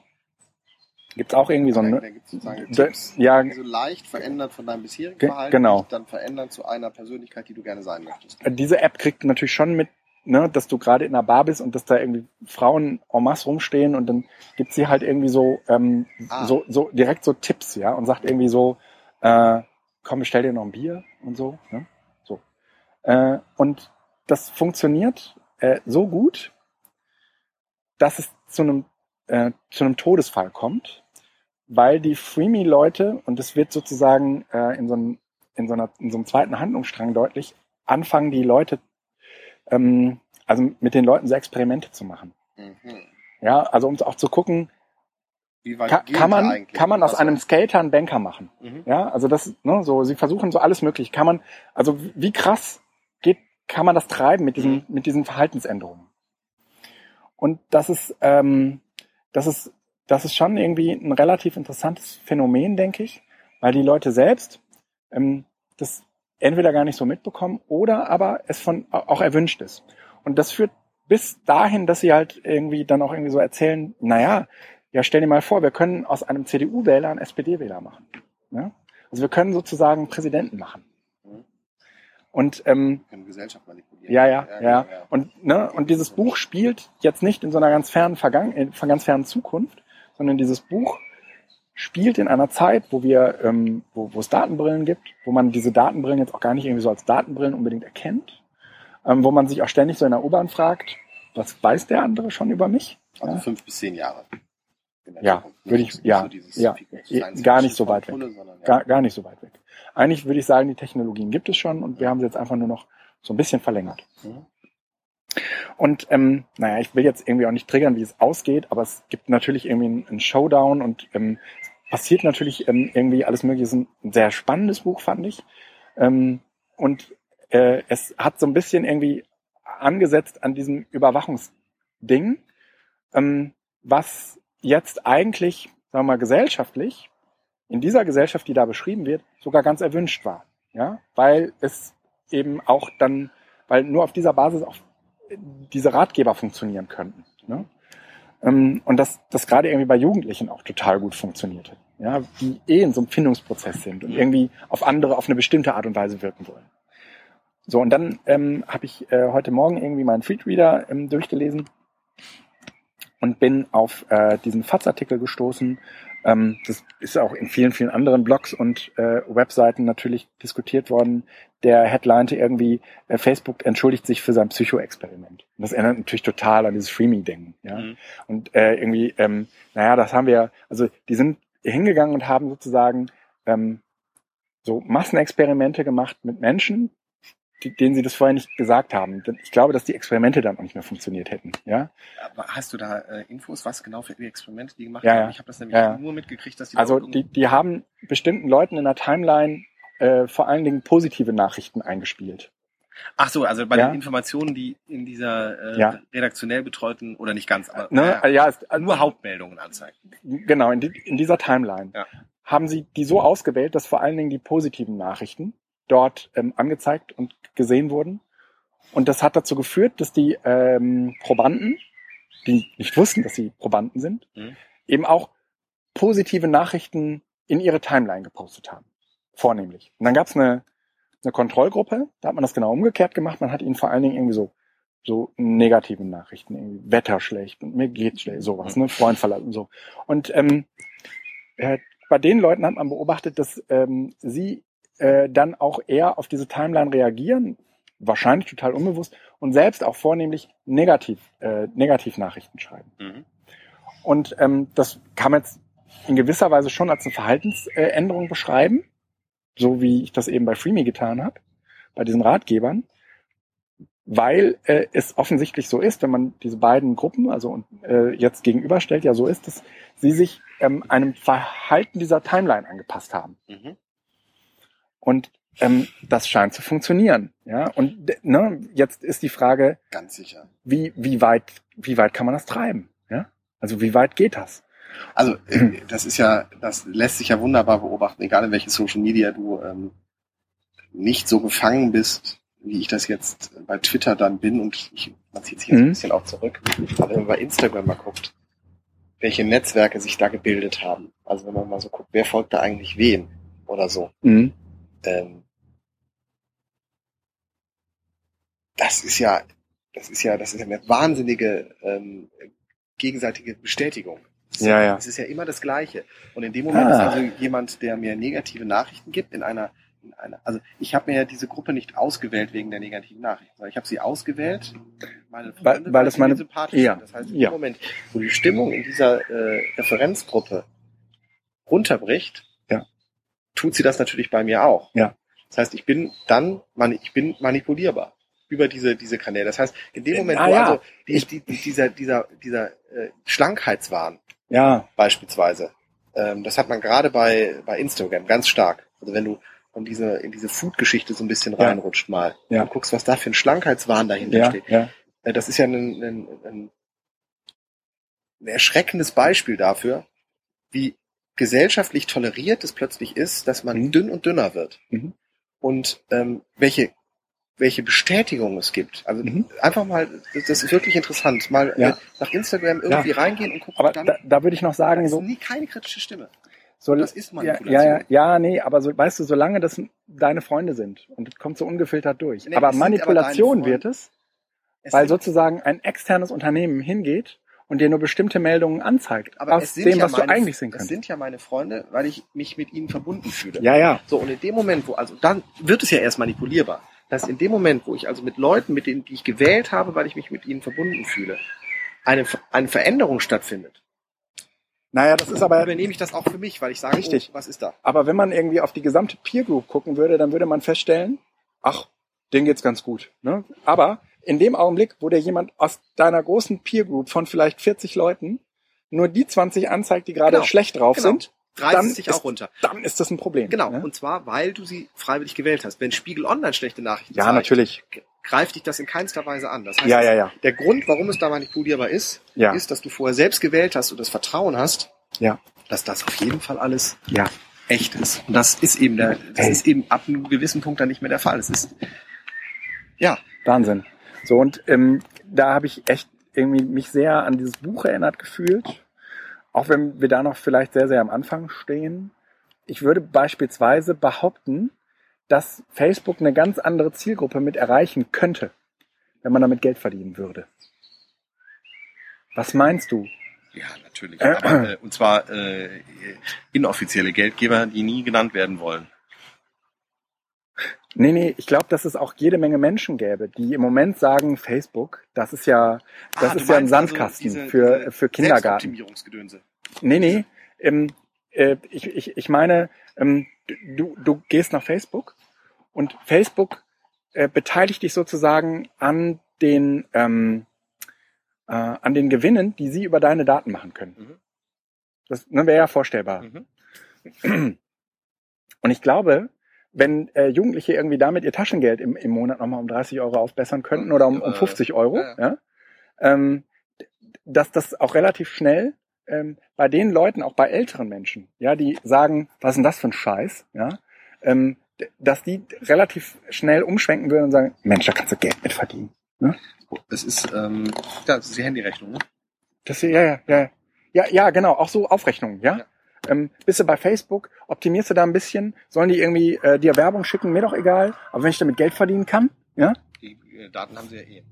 A: Gibt's auch irgendwie so
B: Da,
A: ein
B: da gibt's sozusagen Tipps,
A: ja.
B: die so leicht verändert von deinem bisherigen
A: Ge-
B: Verhalten,
A: genau.
B: dann verändern zu einer Persönlichkeit, die du gerne sein möchtest.
A: diese App kriegt natürlich schon mit, ne, dass du gerade in einer Bar bist und dass da irgendwie Frauen en masse rumstehen und dann gibt sie halt irgendwie so, ähm,
B: Ah.
A: so, so direkt so Tipps, ja, und sagt irgendwie so, äh, komm, bestell dir noch ein Bier und so, ne? So. Äh, und das funktioniert äh, so gut, dass es zu einem äh, zu einem Todesfall kommt, weil die Freemy-Leute, und das wird sozusagen äh, in, so einem, in, so einer, in so einem zweiten Handlungsstrang deutlich, anfangen die Leute, ähm, also mit den Leuten so Experimente zu machen.
B: Mhm.
A: Ja, also um auch zu gucken, kann, kann man, kann man aus
B: Was-
A: einem Skater einen Banker machen?
B: Mhm.
A: Ja, also das, ne, so, sie versuchen so alles möglich. Kann man, also wie krass geht, kann man das treiben mit diesen, mit diesen Verhaltensänderungen? Und das ist, ähm, das ist, das ist schon irgendwie ein relativ interessantes Phänomen, denke ich, weil die Leute selbst ähm, das entweder gar nicht so mitbekommen oder aber es von auch erwünscht ist. Und das führt bis dahin, dass sie halt irgendwie dann auch irgendwie so erzählen, naja, ja, stell dir mal vor, wir können aus einem CDU-Wähler einen SPD-Wähler machen. Ja? Also wir können sozusagen Präsidenten machen. Und ähm,
B: können Gesellschaft manipulieren.
A: ja, ja, ja. Und, ne, und dieses Buch spielt jetzt nicht in so einer ganz fernen Vergangen, in einer ganz fernen Zukunft, sondern dieses Buch spielt in einer Zeit, wo wir, ähm, wo, wo es Datenbrillen gibt, wo man diese Datenbrillen jetzt auch gar nicht irgendwie so als Datenbrillen unbedingt erkennt, ähm, wo man sich auch ständig so in der U-Bahn fragt, was weiß der andere schon über mich?
B: Also
A: Ja.
B: fünf bis zehn Jahre.
A: Ja,
B: Zukunft.
A: würde ich- ja,
B: dieses
A: ja,
B: Science-Fiction
A: gar nicht so weit weg.
B: Sondern, ja.
A: Gar, gar nicht so weit weg. Eigentlich würde ich sagen, die Technologien gibt es schon und wir haben sie jetzt einfach nur noch so ein bisschen verlängert.
B: Mhm.
A: Und ähm, naja, ich will jetzt irgendwie auch nicht triggern, wie es ausgeht, aber es gibt natürlich irgendwie einen, einen Showdown und ähm, passiert natürlich ähm, irgendwie alles Mögliche. Es ist ein sehr spannendes Buch, fand ich. Ähm, und äh, es hat so ein bisschen irgendwie angesetzt an diesem Überwachungsding, ähm, was jetzt eigentlich, sagen wir mal, gesellschaftlich, in dieser Gesellschaft, die da beschrieben wird, sogar ganz erwünscht war. Ja, weil es eben auch dann, weil nur auf dieser Basis auch diese Ratgeber funktionieren könnten. Ne? Ähm, und dass das gerade irgendwie bei Jugendlichen auch total gut funktionierte. Ja, die eh in so einem Findungsprozess sind und irgendwie auf andere auf eine bestimmte Art und Weise wirken wollen. So, und dann ähm, habe ich äh, heute Morgen irgendwie meinen Feedreader ähm, durchgelesen und bin auf äh, diesen FATS-Artikel gestoßen. Ähm, das ist auch in vielen, vielen anderen Blogs und äh, Webseiten natürlich diskutiert worden. Der Headlinete irgendwie, äh, Facebook entschuldigt sich für sein Psycho-Experiment. Und das erinnert natürlich total an dieses Freemy-Denken. Ja?
B: Mhm.
A: Und äh, irgendwie, ähm, naja, das haben wir, also die sind hingegangen und haben sozusagen ähm, so Massenexperimente gemacht mit Menschen, denen sie das vorher nicht gesagt haben. Ich glaube, dass die Experimente dann auch nicht mehr funktioniert hätten. Ja.
B: Aber hast du da äh, Infos, was genau für Experimente die gemacht
A: Ja,
B: haben? Ich habe das nämlich
A: Ja,
B: nur mitgekriegt, dass die
A: Also die, die haben bestimmten Leuten in der Timeline äh, vor allen Dingen positive Nachrichten eingespielt.
B: Ach so, also bei
A: Ja.
B: den Informationen, die in dieser äh,
A: Ja.
B: redaktionell betreuten oder nicht ganz, aber
A: Ne?
B: äh,
A: Ja, es,
B: nur Hauptmeldungen anzeigen.
A: Genau, in, die, in dieser Timeline
B: Ja.
A: haben sie die so ausgewählt, dass vor allen Dingen die positiven Nachrichten dort ähm, angezeigt und gesehen wurden. Und das hat dazu geführt, dass die ähm, Probanden, die nicht wussten, dass sie Probanden sind,
B: Mhm.
A: eben auch positive Nachrichten in ihre Timeline gepostet haben. Vornehmlich. Und dann gab es eine, eine Kontrollgruppe, da hat man das genau umgekehrt gemacht. Man hat ihnen vor allen Dingen irgendwie so so negative Nachrichten, irgendwie Wetter schlecht und mir geht's schlecht, sowas, ne, Freund verlassen, so. Und ähm, äh, bei den Leuten hat man beobachtet, dass ähm, sie äh, dann auch eher auf diese Timeline reagieren, wahrscheinlich total unbewusst und selbst auch vornehmlich negativ, äh, Negativnachrichten schreiben.
B: Mhm.
A: Und ähm, das kann man jetzt in gewisser Weise schon als eine Verhaltensänderung beschreiben, so wie ich das eben bei Freeme getan habe, bei diesen Ratgebern, weil äh, es offensichtlich so ist, wenn man diese beiden Gruppen also äh, jetzt gegenüberstellt, ja so ist, dass sie sich ähm, einem Verhalten dieser Timeline angepasst haben.
B: Mhm.
A: Und ähm, das scheint zu funktionieren. Ja, und ne, jetzt ist die Frage,
B: Ganz sicher.
A: wie, wie weit, wie weit kann man das treiben? Ja, also wie weit geht das?
B: Also äh, das ist ja, das lässt sich ja wunderbar beobachten, egal in welchen Social Media du ähm, nicht so gefangen bist, wie ich das jetzt bei Twitter dann bin und ich, man zieht sich jetzt
A: Mhm.
B: ein bisschen auch zurück. Aber wenn man bei Instagram mal guckt, welche Netzwerke sich da gebildet haben, also wenn man mal so guckt, wer folgt da eigentlich wem oder so,
A: Mhm.
B: Ähm, das ist ja, das ist ja, das ist ja eine wahnsinnige ähm, gegenseitige Bestätigung. Es ist
A: Ja, ja.
B: Es ist ja immer das Gleiche. Und in dem Moment
A: Ah.
B: ist also jemand, der mir negative Nachrichten gibt, in einer, in einer also ich habe mir ja diese Gruppe nicht ausgewählt wegen der negativen Nachrichten, sondern ich habe sie ausgewählt, meine
A: Weil-
B: Freunde,
A: weil es
B: sie mir
A: meine-
B: sympathisch
A: ja,
B: sind. Das heißt, in
A: ja.
B: dem Moment, wo die Stimmung in dieser äh, Referenzgruppe runterbricht. Tut sie das natürlich bei mir auch.
A: Ja.
B: Das heißt, ich bin dann, ich bin manipulierbar über diese, diese Kanäle. Das heißt, in dem Moment,
A: Ah,
B: wo
A: ja.
B: also die, die, dieser, dieser, dieser äh, Schlankheitswahn
A: Ja,
B: beispielsweise, ähm, das hat man gerade bei, bei Instagram ganz stark. Also wenn du in diese, in diese Food-Geschichte so ein bisschen
A: Ja.
B: reinrutscht mal
A: Ja.
B: und guckst, was da für ein Schlankheitswahn dahinter
A: ja,
B: steht.
A: ja.
B: Äh, Das ist ja ein, ein, ein, ein erschreckendes Beispiel dafür, wie gesellschaftlich toleriert es plötzlich ist, dass man
A: Mhm.
B: dünn und dünner wird.
A: Mhm.
B: Und ähm, welche, welche Bestätigung es gibt. Also
A: Mhm.
B: einfach mal, das, das ist wirklich interessant, mal
A: Ja.
B: äh, nach Instagram irgendwie reingehen und gucken,
A: Aber
B: dann
A: da, da würde ich noch sagen,
B: ist
A: so,
B: nie keine kritische Stimme.
A: so
B: das ist
A: ja,
B: Manipulation.
A: ja, ja, ja, nee, aber so, weißt du, solange das deine Freunde sind und es kommt so ungefiltert durch.
B: Nee,
A: aber
B: aber
A: Manipulation
B: deine
A: wird es,
B: Es
A: weil sozusagen ein externes Unternehmen hingeht und dir nur bestimmte Meldungen anzeigt,
B: aber
A: aus dem,
B: ja
A: was
B: meine,
A: du eigentlich sehen kannst.
B: sind ja meine Freunde, weil ich mich mit ihnen verbunden fühle.
A: Ja, ja.
B: So, und in dem Moment, wo, also dann wird es ja erst manipulierbar. Dass in dem Moment, wo ich also mit Leuten, mit denen, die ich gewählt habe, weil ich mich mit ihnen verbunden fühle, eine, eine Veränderung stattfindet,
A: Naja, das ist aber,
B: übernehme ich das auch für mich, weil ich sage,
A: Richtig.
B: Oh, was ist da?
A: aber wenn man irgendwie auf die gesamte Peer Group gucken würde, dann würde man feststellen, ach, denen geht's ganz gut. Ne? Aber in dem Augenblick, wo dir jemand aus deiner großen Peer Group von vielleicht 40 Leuten nur die 20 anzeigt, die gerade
B: Genau.
A: schlecht drauf
B: Genau.
A: sind,
B: Reißt
A: Dann
B: es dich
A: ist-
B: auch runter.
A: dann ist das ein Problem.
B: Genau.
A: Ne?
B: Und zwar, weil du sie freiwillig gewählt hast. Wenn Spiegel Online schlechte Nachrichten
A: Ja,
B: zeigt,
A: natürlich.
B: greift dich das in keinster Weise an. Das heißt,
A: Ja, ja, ja.
B: der Grund, warum es da manipulierbar ist,
A: Ja.
B: ist, dass du vorher selbst gewählt hast und das Vertrauen hast,
A: Ja.
B: dass das auf jeden Fall alles
A: Ja.
B: echt ist. Und das ist eben der, das
A: Ey.
B: ist eben ab einem gewissen Punkt dann nicht mehr der Fall. Es ist, ja,
A: Wahnsinn. So, und ähm, da habe ich echt irgendwie mich sehr an dieses Buch erinnert gefühlt. Auch wenn wir da noch vielleicht sehr, sehr am Anfang stehen. Ich würde beispielsweise behaupten, dass Facebook eine ganz andere Zielgruppe mit erreichen könnte, wenn man damit Geld verdienen würde. Was meinst du?
B: ja, natürlich. Aber, äh, und zwar äh, inoffizielle Geldgeber, die nie genannt werden wollen.
A: Nee, nee, ich glaube, dass es auch jede Menge Menschen gäbe, die im Moment sagen, Facebook, das ist ja, das
B: Ah,
A: ist ja ein
B: also
A: Sandkasten
B: diese-
A: für,
B: diese
A: für Kindergarten. Nee, nee. Ähm, äh, ich, ich, ich meine, ähm, du, du gehst nach Facebook und Facebook äh, beteiligt dich sozusagen an den, ähm, äh, an den Gewinnen, die sie über deine Daten machen können.
B: Mhm.
A: Das ne, wäre ja vorstellbar.
B: Mhm.
A: Und ich glaube, wenn äh, Jugendliche irgendwie damit ihr Taschengeld im, im Monat nochmal um 30 Euro aufbessern könnten oder um, um
B: Äh,
A: 50 Euro,
B: ja,
A: ja, ähm, dass das auch relativ schnell ähm, bei den Leuten, auch bei älteren Menschen, ja, die sagen, was ist denn das für ein Scheiß, ja, ähm, dass die relativ schnell umschwenken würden und sagen, Mensch, da kannst du Geld mit verdienen.
B: Es ist, ähm, ja, das ist die Handyrechnung, ne?
A: Das ja, ja, ja, ja, ja, genau, auch so Aufrechnungen, ja.
B: Ja.
A: Ähm, bist du bei Facebook, optimierst du da ein bisschen, sollen die irgendwie äh, dir Werbung schicken, mir doch egal, aber wenn ich damit Geld verdienen kann, ja,
B: Die äh, Daten haben sie ja eh.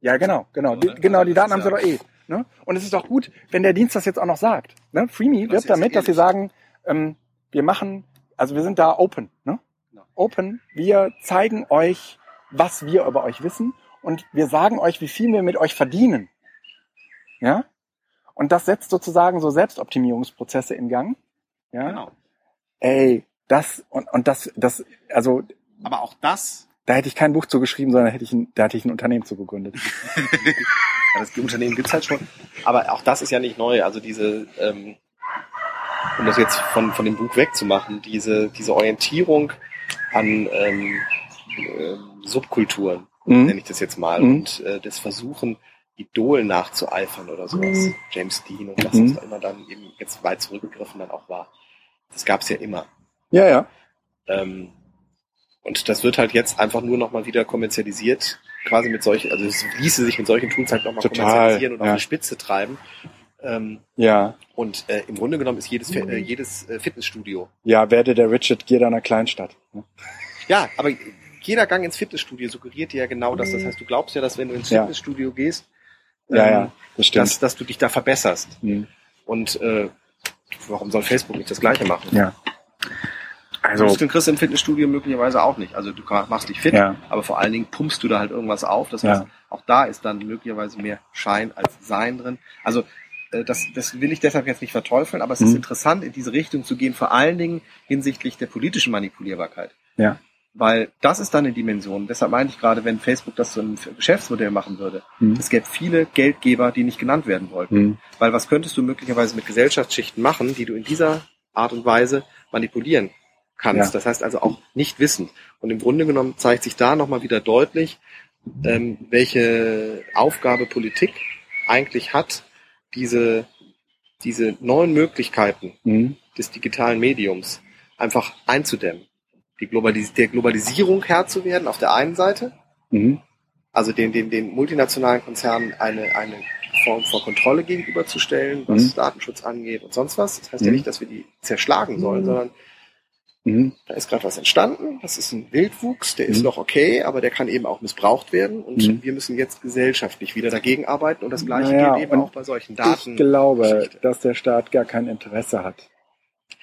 A: ja, genau, genau,
B: So,
A: die,
B: ne?
A: genau,
B: Also
A: die Daten haben sie
B: ja-
A: doch eh. Ne? Und es ist auch gut, wenn der Dienst das jetzt auch noch sagt. Ne? Freeme
B: Das
A: wirbt damit, dass sie sagen, ähm, wir machen, also wir sind da open. Ne?
B: Genau.
A: Open, wir zeigen euch, was wir über euch wissen und wir sagen euch, wie viel wir mit euch verdienen. Ja? Und das setzt sozusagen so Selbstoptimierungsprozesse in Gang. Ja?
B: Genau.
A: Ey, das und, und das, das, also
B: Aber auch das,
A: da hätte ich kein Buch zu geschrieben, sondern hätte ich ein, da hätte ich ein Unternehmen zu gegründet.
B: ja, das Unternehmen gibt's halt schon. Aber auch das ist ja nicht neu. Also diese, ähm, um das jetzt von, von dem Buch wegzumachen, diese, diese Orientierung an ähm, ähm, Subkulturen,
A: Mhm.
B: nenne ich das jetzt mal,
A: Mhm.
B: und äh, das Versuchen, Idol nachzueifern oder sowas.
A: Mhm.
B: James Dean und was
A: Mhm.
B: das da immer dann eben jetzt weit zurückgegriffen dann auch war. Das gab's ja immer.
A: Ja, ja.
B: Ähm, und das wird halt jetzt einfach nur nochmal wieder kommerzialisiert, quasi mit solchen, also es ließe sich mit solchen Tools halt nochmal kommerzialisieren und
A: ja.
B: auf die Spitze treiben. Ähm,
A: Ja.
B: und äh, im Grunde genommen ist jedes, äh, jedes äh, Fitnessstudio.
A: Ja, werde der Richard Gere einer Kleinstadt. ne?
B: Ja, aber jeder Gang ins Fitnessstudio suggeriert dir ja genau das. Das heißt, du glaubst ja, dass wenn du ins
A: Ja.
B: Fitnessstudio gehst,
A: Ja,
B: ähm,
A: ja, das stimmt.
B: dass, dass du dich da verbesserst.
A: Mhm.
B: Und äh, warum soll Facebook nicht das Gleiche machen?
A: Ja. Also,
B: Muskeln kriegst du im Fitnessstudio möglicherweise auch nicht. Also du machst dich fit,
A: Ja.
B: aber vor allen Dingen pumpst du da halt irgendwas auf. Das
A: Ja.
B: heißt, auch da ist dann möglicherweise mehr Schein als Sein drin. Also äh, das, das will ich deshalb jetzt nicht verteufeln, aber es ist
A: Mhm.
B: interessant, in diese Richtung zu gehen, vor allen Dingen hinsichtlich der politischen Manipulierbarkeit.
A: ja.
B: Weil das ist dann eine Dimension. Deshalb meine ich gerade, wenn Facebook das so ein Geschäftsmodell machen würde,
A: Mhm.
B: es gäbe viele Geldgeber, die nicht genannt werden wollten.
A: Mhm.
B: Weil was könntest du möglicherweise mit Gesellschaftsschichten machen, die du in dieser Art und Weise manipulieren kannst?
A: Ja.
B: Das heißt also auch nicht wissend. Und im Grunde genommen zeigt sich da nochmal wieder deutlich, ähm, welche Aufgabe Politik eigentlich hat, diese, diese neuen Möglichkeiten
A: Mhm.
B: des digitalen Mediums einfach einzudämmen. Die Globalis der Globalisierung Herr zu werden auf der einen Seite,
A: Mhm.
B: also den, den, den multinationalen Konzernen eine, eine Form von Kontrolle gegenüberzustellen, was
A: Mhm.
B: Datenschutz angeht und sonst was. Das heißt ja
A: Mhm.
B: nicht, dass wir die zerschlagen sollen,
A: Mhm.
B: sondern
A: Mhm.
B: da ist gerade was entstanden, das ist ein Wildwuchs, der ist
A: Mhm.
B: noch okay, aber der kann eben auch missbraucht werden und wir müssen jetzt gesellschaftlich wieder dagegen arbeiten und das gleiche
A: Naja,
B: gilt eben auch bei solchen Daten.
A: Ich glaube, dass der Staat gar kein Interesse hat,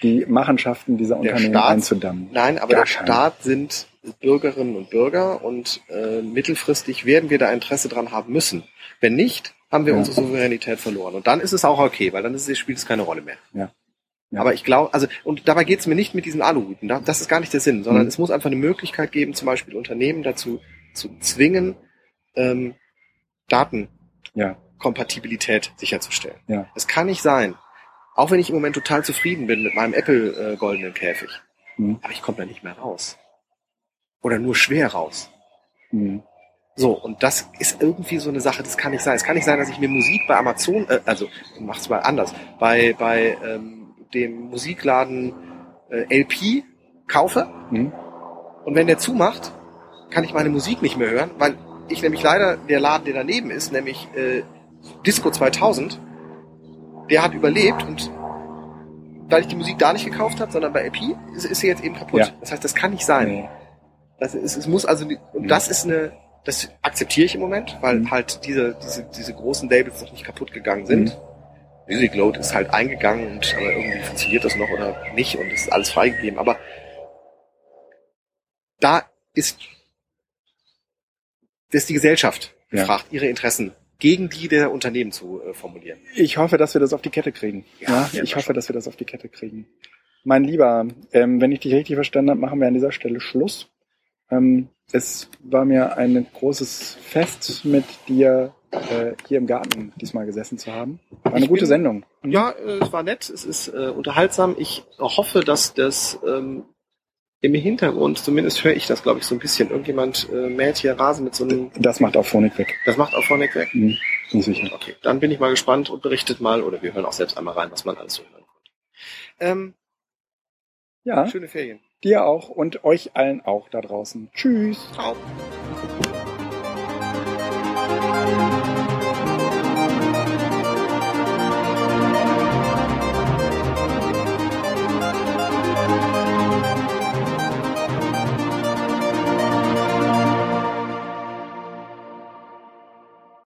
A: die Machenschaften dieser Unternehmen
B: Staat-
A: einzudammen.
B: Nein, aber
A: Gar
B: der
A: kein.
B: Staat sind Bürgerinnen und Bürger und äh, mittelfristig werden wir da Interesse dran haben müssen. Wenn nicht, haben wir
A: Ja.
B: unsere Souveränität verloren. Und dann ist es auch okay, weil dann ist, spielt es keine Rolle mehr.
A: Ja. Ja.
B: Aber ich glaube, also, und dabei geht es mir nicht mit diesen Aluhuten. Da- Das ist gar nicht der Sinn, sondern
A: Mhm.
B: es muss einfach eine Möglichkeit geben, zum Beispiel Unternehmen dazu zu zwingen, ähm, Datenkompatibilität
A: Ja.
B: sicherzustellen.
A: Ja.
B: Es kann nicht sein, auch wenn ich im Moment total zufrieden bin mit meinem Apple äh, goldenen Käfig,
A: Mhm.
B: aber ich komme da nicht mehr raus. Oder nur schwer raus.
A: Mhm.
B: So, und das ist irgendwie so eine Sache, das kann nicht sein. Es kann nicht sein, dass ich mir Musik bei Amazon, äh, also mach's mal anders, bei, bei ähm, dem Musikladen äh, LP kaufe
A: Mhm.
B: und wenn der zumacht, kann ich meine Musik nicht mehr hören, weil ich nämlich leider, der Laden, der daneben ist, nämlich äh, Disco 2000, der hat überlebt und weil ich die Musik da nicht gekauft habe, sondern bei LP, ist, ist sie jetzt eben kaputt.
A: Ja.
B: Das heißt, das kann nicht sein.
A: Nee.
B: Das ist, es muss also, und das ist eine, das akzeptiere ich im Moment, weil
A: Mhm.
B: halt diese, diese, diese großen Labels noch nicht kaputt gegangen sind.
A: Mhm.
B: Music Load ist halt eingegangen und aber irgendwie funktioniert das noch oder nicht und es ist alles freigegeben. Aber da ist, ist die Gesellschaft
A: Ja.
B: gefragt, ihre Interessen gegen die der Unternehmen zu äh, formulieren.
A: Ich hoffe, dass wir das auf die Kette kriegen.
B: Ja,
A: Ja, ich hoffe,
B: schon.
A: dass wir das auf die Kette kriegen. Mein Lieber, ähm, wenn ich dich richtig verstanden habe, machen wir an dieser Stelle Schluss. Ähm, es war mir ein großes Fest, mit dir äh, hier im Garten diesmal gesessen zu haben. War eine
B: Ich
A: gute
B: bin-
A: Sendung.
B: Ja, äh, es war nett, es ist äh, unterhaltsam. Ich hoffe, dass das ähm, im Hintergrund, zumindest höre ich das, glaube ich, so ein bisschen. Irgendjemand äh, mäht hier Rasen mit so einem.
A: Das macht auch Phonic weg.
B: Das macht auch Phonic weg?
A: Mhm, bin sicher.
B: Okay, dann bin ich mal gespannt und berichtet mal, oder wir hören auch selbst einmal rein, was man alles so hören konnte. Ähm,
A: ja.
B: Schöne Ferien.
A: Dir auch und euch allen auch da draußen. Tschüss.
B: Ciao.